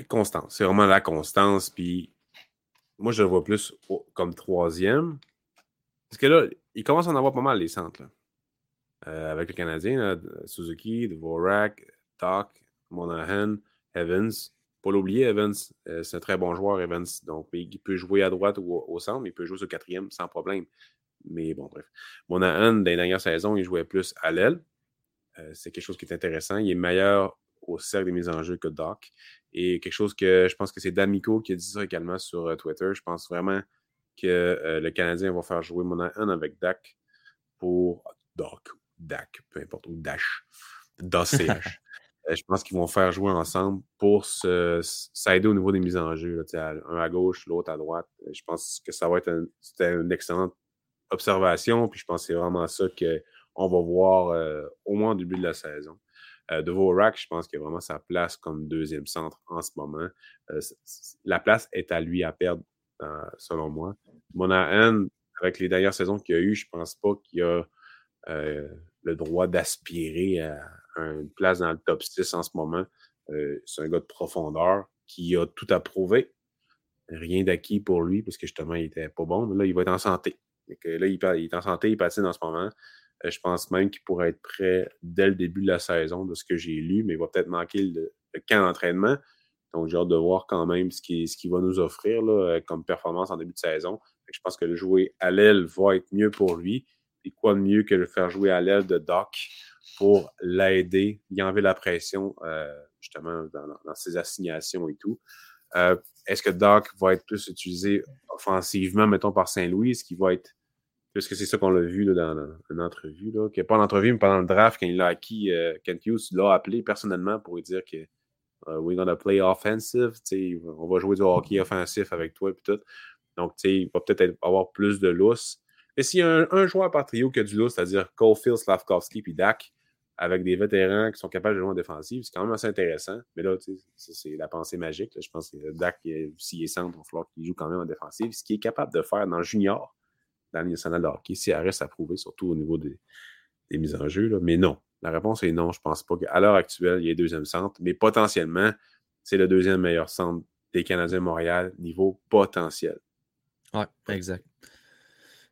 constance. C'est vraiment la constance. Puis moi, je le vois plus comme troisième. Parce que là, il commence à en avoir pas mal les centres. Euh, avec le Canadien, Suzuki, Dvorak, Talk, Monahan, Evans. Pas l'oublier, Evans, euh, c'est un très bon joueur, Evans. Donc, il peut jouer à droite ou au, centre, mais il peut jouer sur quatrième sans problème. Mais bon, bref. Monahan, dans les dernières saisons, il jouait plus à l'aile. Euh, c'est quelque chose qui est intéressant. Il est meilleur au cercle des mises en jeu que Doc. Et quelque chose que je pense que c'est D'Amico qui a dit ça également sur Twitter. Je pense vraiment que le Canadien va faire jouer Monahan avec Dak pour Doc, Dak, peu importe, ou Dash, DACH. Euh, je pense qu'ils vont faire jouer ensemble pour s'aider au niveau des mises en jeu. un à gauche, l'autre à droite. Je pense que ça va être une excellente observation. Puis je pense que c'est vraiment ça qu'on va voir au moins au début de la saison. Euh, de Vorak, je pense qu'il a vraiment sa place comme deuxième centre en ce moment. Euh, la place est à lui à perdre, euh, selon moi. Monahan, avec les dernières saisons qu'il a eues, je ne pense pas qu'il a le droit d'aspirer à, une place dans le top 6 en ce moment. c'est un gars de profondeur qui a tout à prouver. Rien d'acquis pour lui, parce que justement, il n'était pas bon. Mais là, il va être en santé. là, il, est en santé, il patine en ce moment. Euh, je pense même qu'il pourrait être prêt dès le début de la saison, de ce que j'ai lu, mais il va peut-être manquer le, camp d'entraînement. Donc, j'ai hâte de voir quand même ce qu'il va nous offrir euh, comme performance en début de saison. Je pense que le jouer à l'aile va être mieux pour lui. Et quoi de mieux que le faire jouer à l'aile de Doc pour l'aider, y enlever la pression, euh, justement, dans, ses assignations et tout. Est-ce que Doc va être plus utilisé offensivement, mettons, par Saint-Louis? Est-ce qu'il va être Puisque c'est ça qu'on l'a vu là, dans une entrevue. Là, pas en entrevue, mais pendant le draft, quand il l'a acquis, euh, Kent Hughes l'a appelé personnellement pour lui dire que uh, we're gonna play offensive. On va jouer du hockey offensif avec toi et tout. Donc, il va peut-être avoir plus de lousse. Mais s'il y a un, joueur par trio qui a du lousse, c'est-à-dire Caulfield, Slavkovski puis Dak, avec des vétérans qui sont capables de jouer en défensive, c'est quand même assez intéressant. Mais là, c'est la pensée magique. Je pense que Dak, s'il est centre, il va falloir qu'il joue quand même en défensive. Ce qu'il est capable de faire dans le junior, dans le national de hockey, si elle reste à prouver, surtout au niveau des, mises en jeu. Mais non, la réponse est non. Je ne pense pas qu'à l'heure actuelle, il y ait deuxième centre, mais potentiellement, c'est le deuxième meilleur centre des Canadiens de Montréal, niveau potentiel. Oui, exact.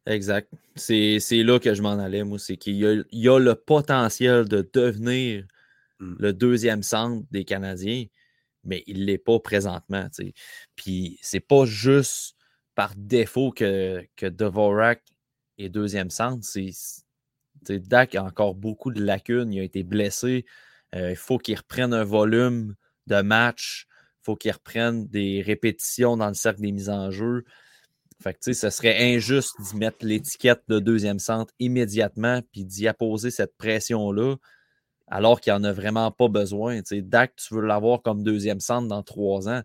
Exact. C'est là que je m'en allais, moi. C'est qu'il y, a le potentiel de devenir hmm. le deuxième centre des Canadiens, mais il ne l'est pas présentement. Puis Puis c'est pas juste par défaut que, que Devorak est deuxième centre. C'est, Dak a encore beaucoup de lacunes. Il a été blessé. Euh, il faut qu'il reprenne un volume de match. Il faut qu'il reprenne des répétitions dans le cercle des mises en jeu. Fait que, ce serait injuste d'y mettre l'étiquette de deuxième centre immédiatement puis d'y apposer cette pression-là alors qu'il n'en a vraiment pas besoin. Dak, tu veux l'avoir comme deuxième centre dans trois ans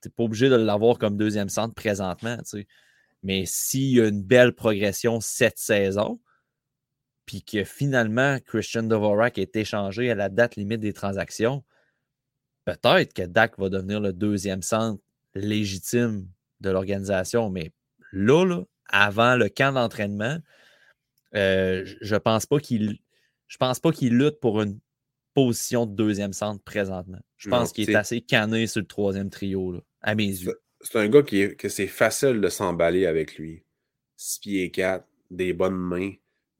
tu n'es pas obligé de l'avoir comme deuxième centre présentement. Mais s'il y a une belle progression cette saison, puis que finalement Christian Dvorak est échangé à la date limite des transactions, peut-être que Dak va devenir le deuxième centre légitime de l'organisation. Mais là, avant le camp d'entraînement, euh, je pense pas qu'il je pense pas qu'il lutte pour une position de deuxième centre présentement. Je pense qu'il est assez canné sur le troisième trio, là, à mes yeux. C'est un gars qui que c'est facile de s'emballer avec lui. 6 pieds 4, des bonnes mains,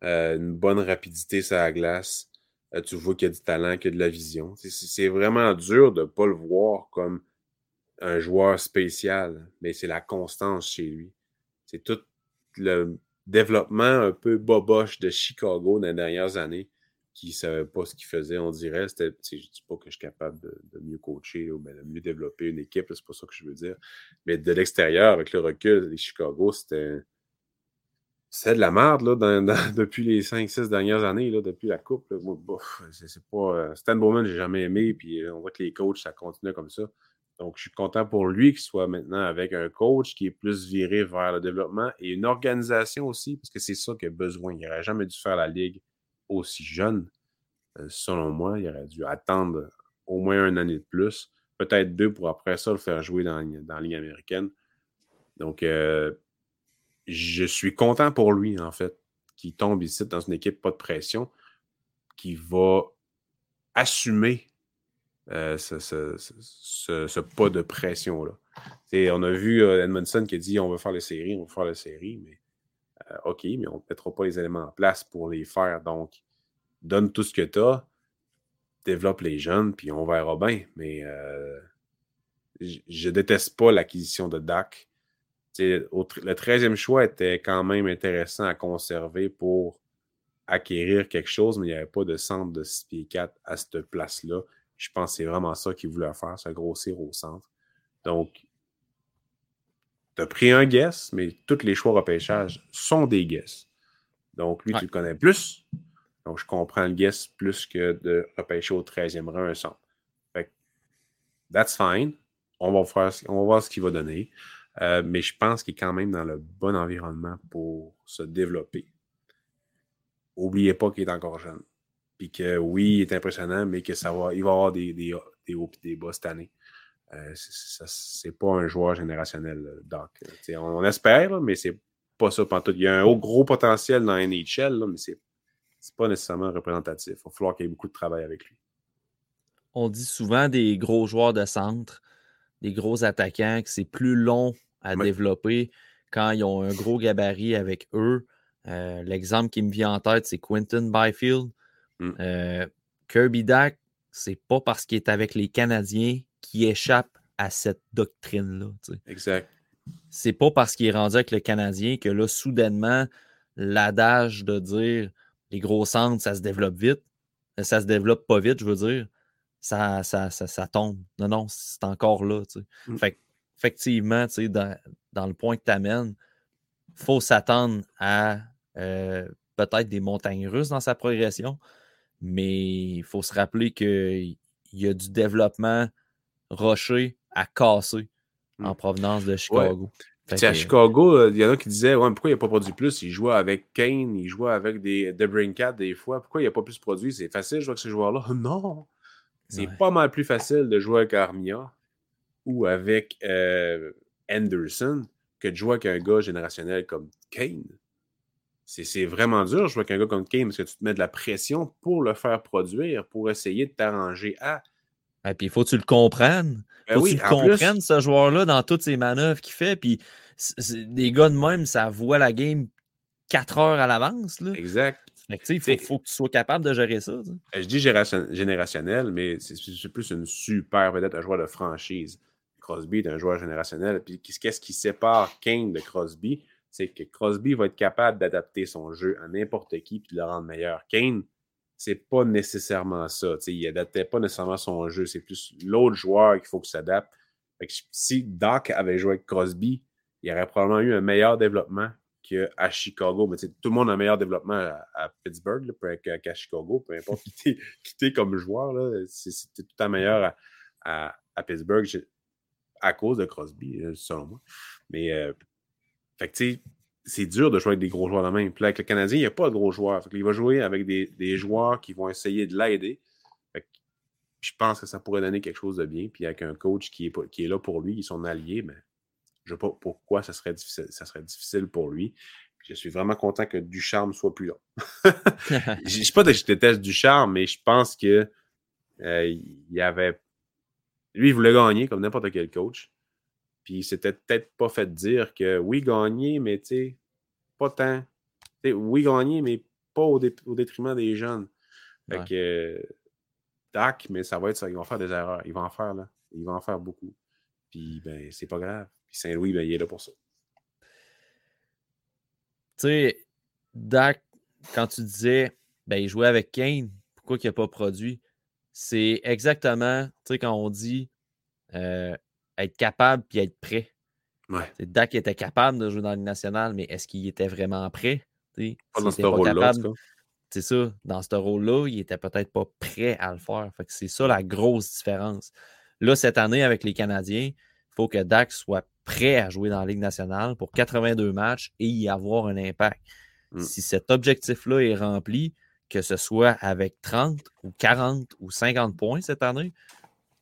euh, une bonne rapidité sur la glace. Euh, tu vois qu'il y a du talent, qu'il y a de la vision. C'est vraiment dur de ne pas le voir comme un joueur spécial, mais c'est la constance chez lui. C'est tout le développement un peu boboche de Chicago dans les dernières années qui ne savait pas ce qu'il faisait, on dirait. Je ne dis pas que je suis capable de, mieux coacher ou de mieux développer une équipe, c'est pas ça que je veux dire. Mais de l'extérieur, avec le recul, les Chicago, c'était. C'est de la merde là, depuis les 5-6 dernières années, là, depuis la Coupe. c'est pas. Euh, Stan Bowman, j'ai jamais aimé, puis euh, on voit que les coachs, ça continue comme ça. Donc, je suis content pour lui qu'il soit maintenant avec un coach qui est plus viré vers le développement et une organisation aussi, parce que c'est ça qu'il a besoin. Il n'aurait jamais dû faire la ligue aussi jeune. Euh, selon moi, il aurait dû attendre au moins une année de plus, peut-être deux pour après ça le faire jouer dans, la ligue américaine. Donc, euh, je suis content pour lui, en fait, qu'il tombe ici dans une équipe pas de pression, qui va assumer euh, ce, pas de pression-là. On a vu euh, Edmondson qui a dit on veut faire les séries, on veut faire les séries, mais euh, OK, mais on ne mettra pas les éléments en place pour les faire. Donc, donne tout ce que tu as, développe les jeunes, puis on verra bien. Mais je ne déteste pas l'acquisition de Dak. le 13e choix était quand même intéressant à conserver pour acquérir quelque chose, mais il n'y avait pas de centre de 6 pieds 4 à cette place-là. Je pense que c'est vraiment ça qu'il voulait faire, se grossir au centre. Donc, tu as pris un guess, mais tous les choix repêchage sont des guess. Donc, lui, tu le connais plus. Donc, je comprends le guess plus que de repêcher au 13e rang un centre. Fait that's fine. On va, faire, on va voir ce qu'il va donner. Euh, mais je pense qu'il est quand même dans le bon environnement pour se développer. N'oubliez pas qu'il est encore jeune. Puis que oui, il est impressionnant, mais que ça va, il va avoir des, des, des hauts et des bas cette année. Euh, c'est pas un joueur générationnel, Doc. On, espère, mais c'est pas ça tout. Il y a un gros potentiel dans NHL, mais c'est pas nécessairement représentatif. Il va falloir qu'il y ait beaucoup de travail avec lui. On dit souvent des gros joueurs de centre, des gros attaquants, que c'est plus long à développer quand ils ont un gros gabarit avec eux. Euh, l'exemple qui me vient en tête, c'est Quentin Byfield. Mm. Euh, Kirby Dack, c'est pas parce qu'il est avec les Canadiens qu'il échappe à cette doctrine-là. Exact. C'est pas parce qu'il est rendu avec le Canadien que là, soudainement, l'adage de dire les gros centres, ça se développe vite, ça se développe pas vite, je veux dire, ça, ça, ça, tombe. Non, non, c'est encore là. Mm. Fait effectivement, dans, dans le point que tu amènes, il faut s'attendre à euh, peut-être des montagnes russes dans sa progression, mais il faut se rappeler qu'il y a du développement rocher à casser en mmh. provenance de Chicago. à Chicago, euh, il y en a qui disaient ouais, pourquoi il n'a pas produit plus? Il jouait avec Kane, il jouait avec des Debrincat des fois. Pourquoi il n'a pas plus produit? C'est facile de jouer avec ces joueurs-là? Non! C'est pas mal plus facile de jouer avec Armia ou avec euh, Anderson que de jouer avec un gars générationnel comme Kane c'est vraiment dur de jouer avec un gars comme Kane parce que tu te mets de la pression pour le faire produire, pour essayer de t'arranger à. Et ah, puis il faut que tu le comprennes. Il ben faut que tu le comprennes, ce joueur-là, dans toutes ses manœuvres qu'il fait. Puis des gars de même, ça voit la game quatre heures à l'avance. Exact. il faut, que tu sois capable de gérer ça. Je dis générationnel, mais c'est plus une super peut-être un joueur de franchise. Crosby est un joueur générationnel. Puis qu'est-ce qui sépare Kane de Crosby? C'est que Crosby va être capable d'adapter son jeu à n'importe qui et de le rendre meilleur. Kane, c'est pas nécessairement ça. il n'adaptait pas nécessairement son jeu. C'est plus l'autre joueur qu'il faut qu'il s'adapte. Si Doc avait joué avec Crosby, il aurait probablement eu un meilleur développement qu'à Chicago. Mais tout le monde a un meilleur développement à, Pittsburgh qu'à Chicago, peu importe qui t'es comme joueur. C'était tout à meilleur à, Pittsburgh à cause de Crosby, euh, selon moi. Mais euh, fait que, tu sais, c'est dur de jouer avec des gros joueurs de même. Puis là, avec le Canadien, il n'y a pas de gros joueurs. il va jouer avec des, joueurs qui vont essayer de l'aider. Je pense que ça pourrait donner quelque chose de bien. Puis avec un coach qui est, qui est là pour lui, qui est son allié, mais je ne sais pas pourquoi ça serait difficile, ça serait difficile pour lui. je suis vraiment content que Ducharme soit plus là. je ne sais pas que je déteste Ducharme, mais je pense que euh, il y avait. Lui, il voulait gagner comme n'importe quel coach. Puis il s'était peut-être pas fait dire que oui, gagner, mais tu sais, pas tant. oui, gagner, mais pas au, détriment des jeunes. Fait que Dak, mais ça va être ça. Ils vont faire des erreurs. Ils vont en faire, là. Ils vont en faire beaucoup. Puis, ben, c'est pas grave. Puis Saint-Louis, ben, il est là pour ça. Tu sais, Dak, quand tu disais, ben, il jouait avec Kane, pourquoi il n'a pas produit? C'est exactement, tu sais, quand on dit euh, être capable puis être prêt. Ouais. Dak était capable de jouer dans la nationale, mais est-ce qu'il était vraiment prêt? Pas dans ce rôle-là, c'est ça, dans ce rôle-là, il était peut-être pas prêt à le faire. C'est ça la grosse différence. Là, cette année, avec les Canadiens, il faut que Dak soit prêt à jouer dans la Ligue nationale pour 82 matchs et y avoir un impact. Mm. Si cet objectif-là est rempli, que ce soit avec 30 ou 40 ou 50 points cette année,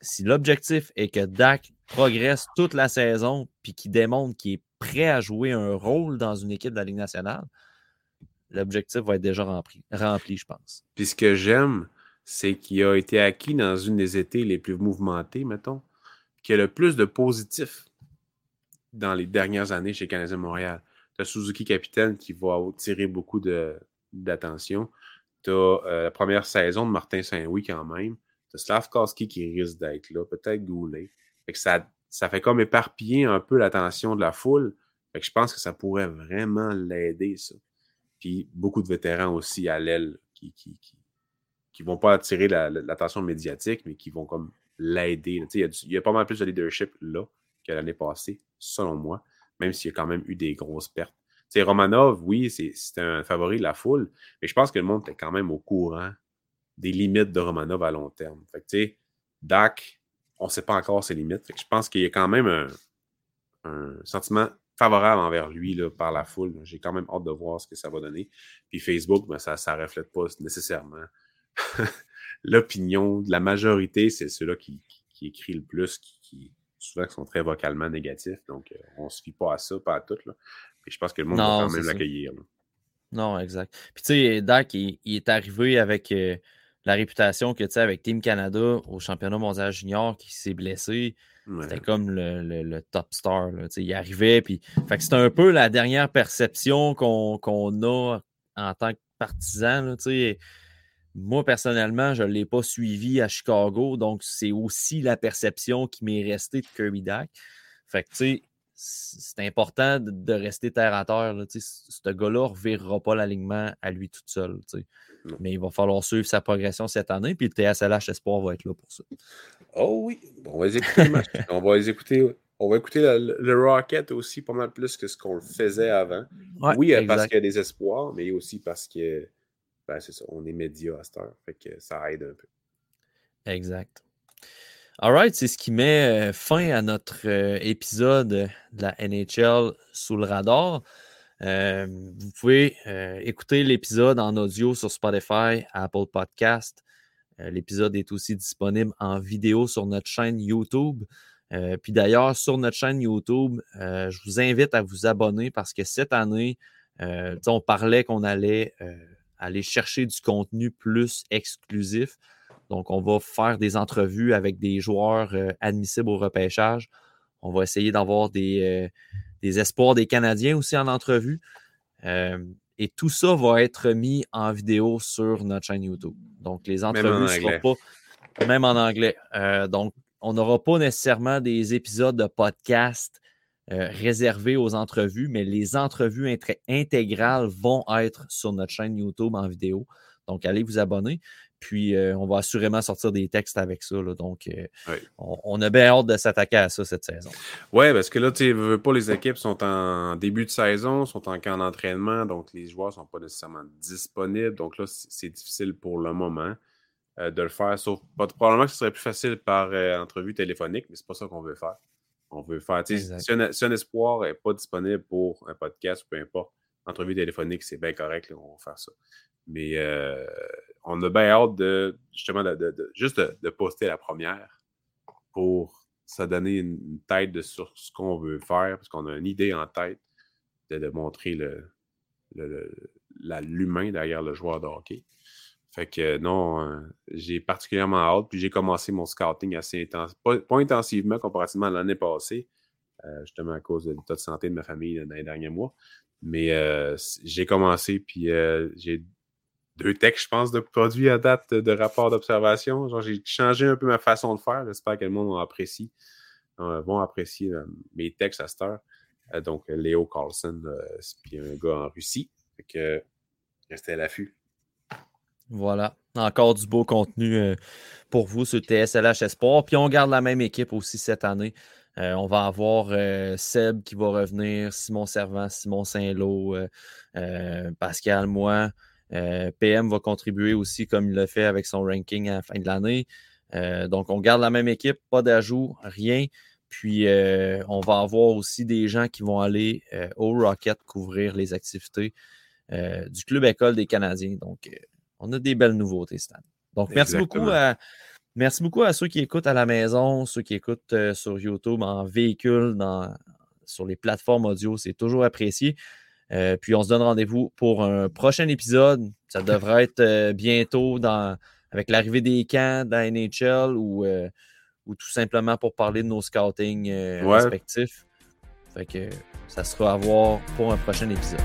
si l'objectif est que Dak progresse toute la saison puis qu'il démontre qu'il est prêt à jouer un rôle dans une équipe de la Ligue nationale, l'objectif va être déjà rempli, rempli, je pense. Puis ce que j'aime, c'est qu'il a été acquis dans une des étés les plus mouvementées, mettons, qui a le plus de positifs dans les dernières années chez Canadien Montréal. Tu as Suzuki capitaine qui va tirer beaucoup d'attention. Tu as euh, la première saison de Martin Saint-Louis quand même. Tu as Slavkowski qui risque d'être là, peut-être Goulet. Ça, ça fait comme éparpiller un peu l'attention de la foule. Fait que je pense que ça pourrait vraiment l'aider, ça. Puis beaucoup de vétérans aussi à l'aile qui, qui, qui, vont pas attirer l'attention médiatique, mais qui vont comme l'aider. Il y, a pas mal plus de leadership là que l'année passée, selon moi, même s'il y a quand même eu des grosses pertes. Romanov, oui, c'est un favori de la foule, mais je pense que le monde est quand même au courant des limites de Romanov à long terme. Fait que, Dak, on ne sait pas encore ses limites. je pense qu'il y a quand même un, un sentiment favorable envers lui là, par la foule. J'ai quand même hâte de voir ce que ça va donner. Puis Facebook, ben, ça ne reflète pas nécessairement l'opinion de la majorité. C'est ceux-là qui, qui, écrit le plus, qui, souvent sont très vocalement négatifs. Donc, euh, on ne se fie pas à ça, pas à tout. Là. Puis je pense que le monde va quand même l'accueillir. Non, exact. Puis tu sais, Dak, il, est arrivé avec euh, la réputation que tu sais, avec Team Canada au championnat mondial junior qui s'est blessé. C'était comme le, top star. Là, il arrivait. Puis, fait c'était un peu la dernière perception qu'on a en tant que partisan. Là, moi, personnellement, je ne l'ai pas suivi à Chicago. Donc, c'est aussi la perception qui m'est restée de Kirby Dak. Fait que, tu sais, c'est important de, rester terre à terre. Là, ce gars-là ne revirera pas l'alignement à lui tout seul. Mais il va falloir suivre sa progression cette année. Puis le TSLH Espoir va être là pour ça. Oh oui, on va les écouter on va les écouter. On va écouter le, Rocket aussi pas mal plus que ce qu'on le faisait avant. oui, euh, parce qu'il y a des espoirs, mais aussi parce que ben, c'est ça, on est média à cette heure. Fait que ça aide un peu. Exact. All right, c'est ce qui met euh, fin à notre euh, épisode de la NHL sous le radar. vous pouvez écouter l'épisode en audio sur Spotify, Apple Podcast, euh, l'épisode est aussi disponible en vidéo sur notre chaîne YouTube. Euh, puis d'ailleurs, sur notre chaîne YouTube, euh, je vous invite à vous abonner parce que cette année, on parlait qu'on allait aller chercher du contenu plus exclusif. Donc, on va faire des entrevues avec des joueurs admissibles au repêchage. On va essayer d'avoir des, des, espoirs des Canadiens aussi en entrevue. Et tout ça va être mis en vidéo sur notre chaîne YouTube. Donc, les entrevues ne seront pas, même en anglais. Euh, donc, on n'aura pas nécessairement des épisodes de podcast euh, réservés aux entrevues, mais les entrevues intégrales vont être sur notre chaîne YouTube en vidéo. Donc, allez vous abonner. Puis, euh, on va assurément sortir des textes avec ça. donc, euh, on, a bien hâte de s'attaquer à ça cette saison. Oui, parce que là, tu veux pas, les équipes sont en début de saison, sont en camp d'entraînement, donc les joueurs ne sont pas nécessairement disponibles. Donc là, c'est difficile pour le moment euh, de le faire. Sauf, probablement que ce serait plus facile par entrevue téléphonique, mais c'est pas ça qu'on veut faire. On veut faire, si un, si un, espoir n'est pas disponible pour un podcast, peu importe, entrevue téléphonique, c'est bien correct, on va faire ça. Mais on a bien hâte de justement de, juste de, poster la première pour ça donner une tête de sur ce qu'on veut faire, parce qu'on a une idée en tête de, montrer le, l'humain derrière le joueur de hockey. Fait que non, euh, j'ai particulièrement hâte. Puis j'ai commencé mon scouting assez intensif, pas, intensivement comparativement à l'année passée, euh, justement à cause de l'état de santé de ma famille dans les derniers mois. Mais euh, j'ai commencé, puis j'ai deux textes, je pense, de produits à date de rapport d'observation. J'ai changé un peu ma façon de faire. J'espère que le monde apprécie, euh, vont apprécier euh, mes textes à cette heure. Euh, donc, Léo Carlson, puis un gars en Russie. Fait que restez à l'affût. Voilà. Encore du beau contenu pour vous sur TSLH Espoir. Puis on garde la même équipe aussi cette année. on va avoir Seb qui va revenir, Simon Servant, Simon Saint-Lô, Pascal, moi. Euh, PM va contribuer aussi comme il l'a fait avec son ranking à la fin de l'année. Euh, donc, on garde la même équipe, pas d'ajout, rien. Puis, euh, on va avoir aussi des gens qui vont aller au Rocket couvrir les activités du Club École des Canadiens. Donc, on a des belles nouveautés Stan. Donc, merci beaucoup, à, merci beaucoup à ceux qui écoutent à la maison, ceux qui écoutent sur YouTube, en véhicule, dans, sur les plateformes audio. C'est toujours apprécié. Euh, puis on se donne rendez-vous pour un prochain épisode. Ça devrait être euh, bientôt dans, avec l'arrivée des camps dans NHL ou, euh, ou tout simplement pour parler de nos scouting respectifs. Fait que ça sera à voir pour un prochain épisode.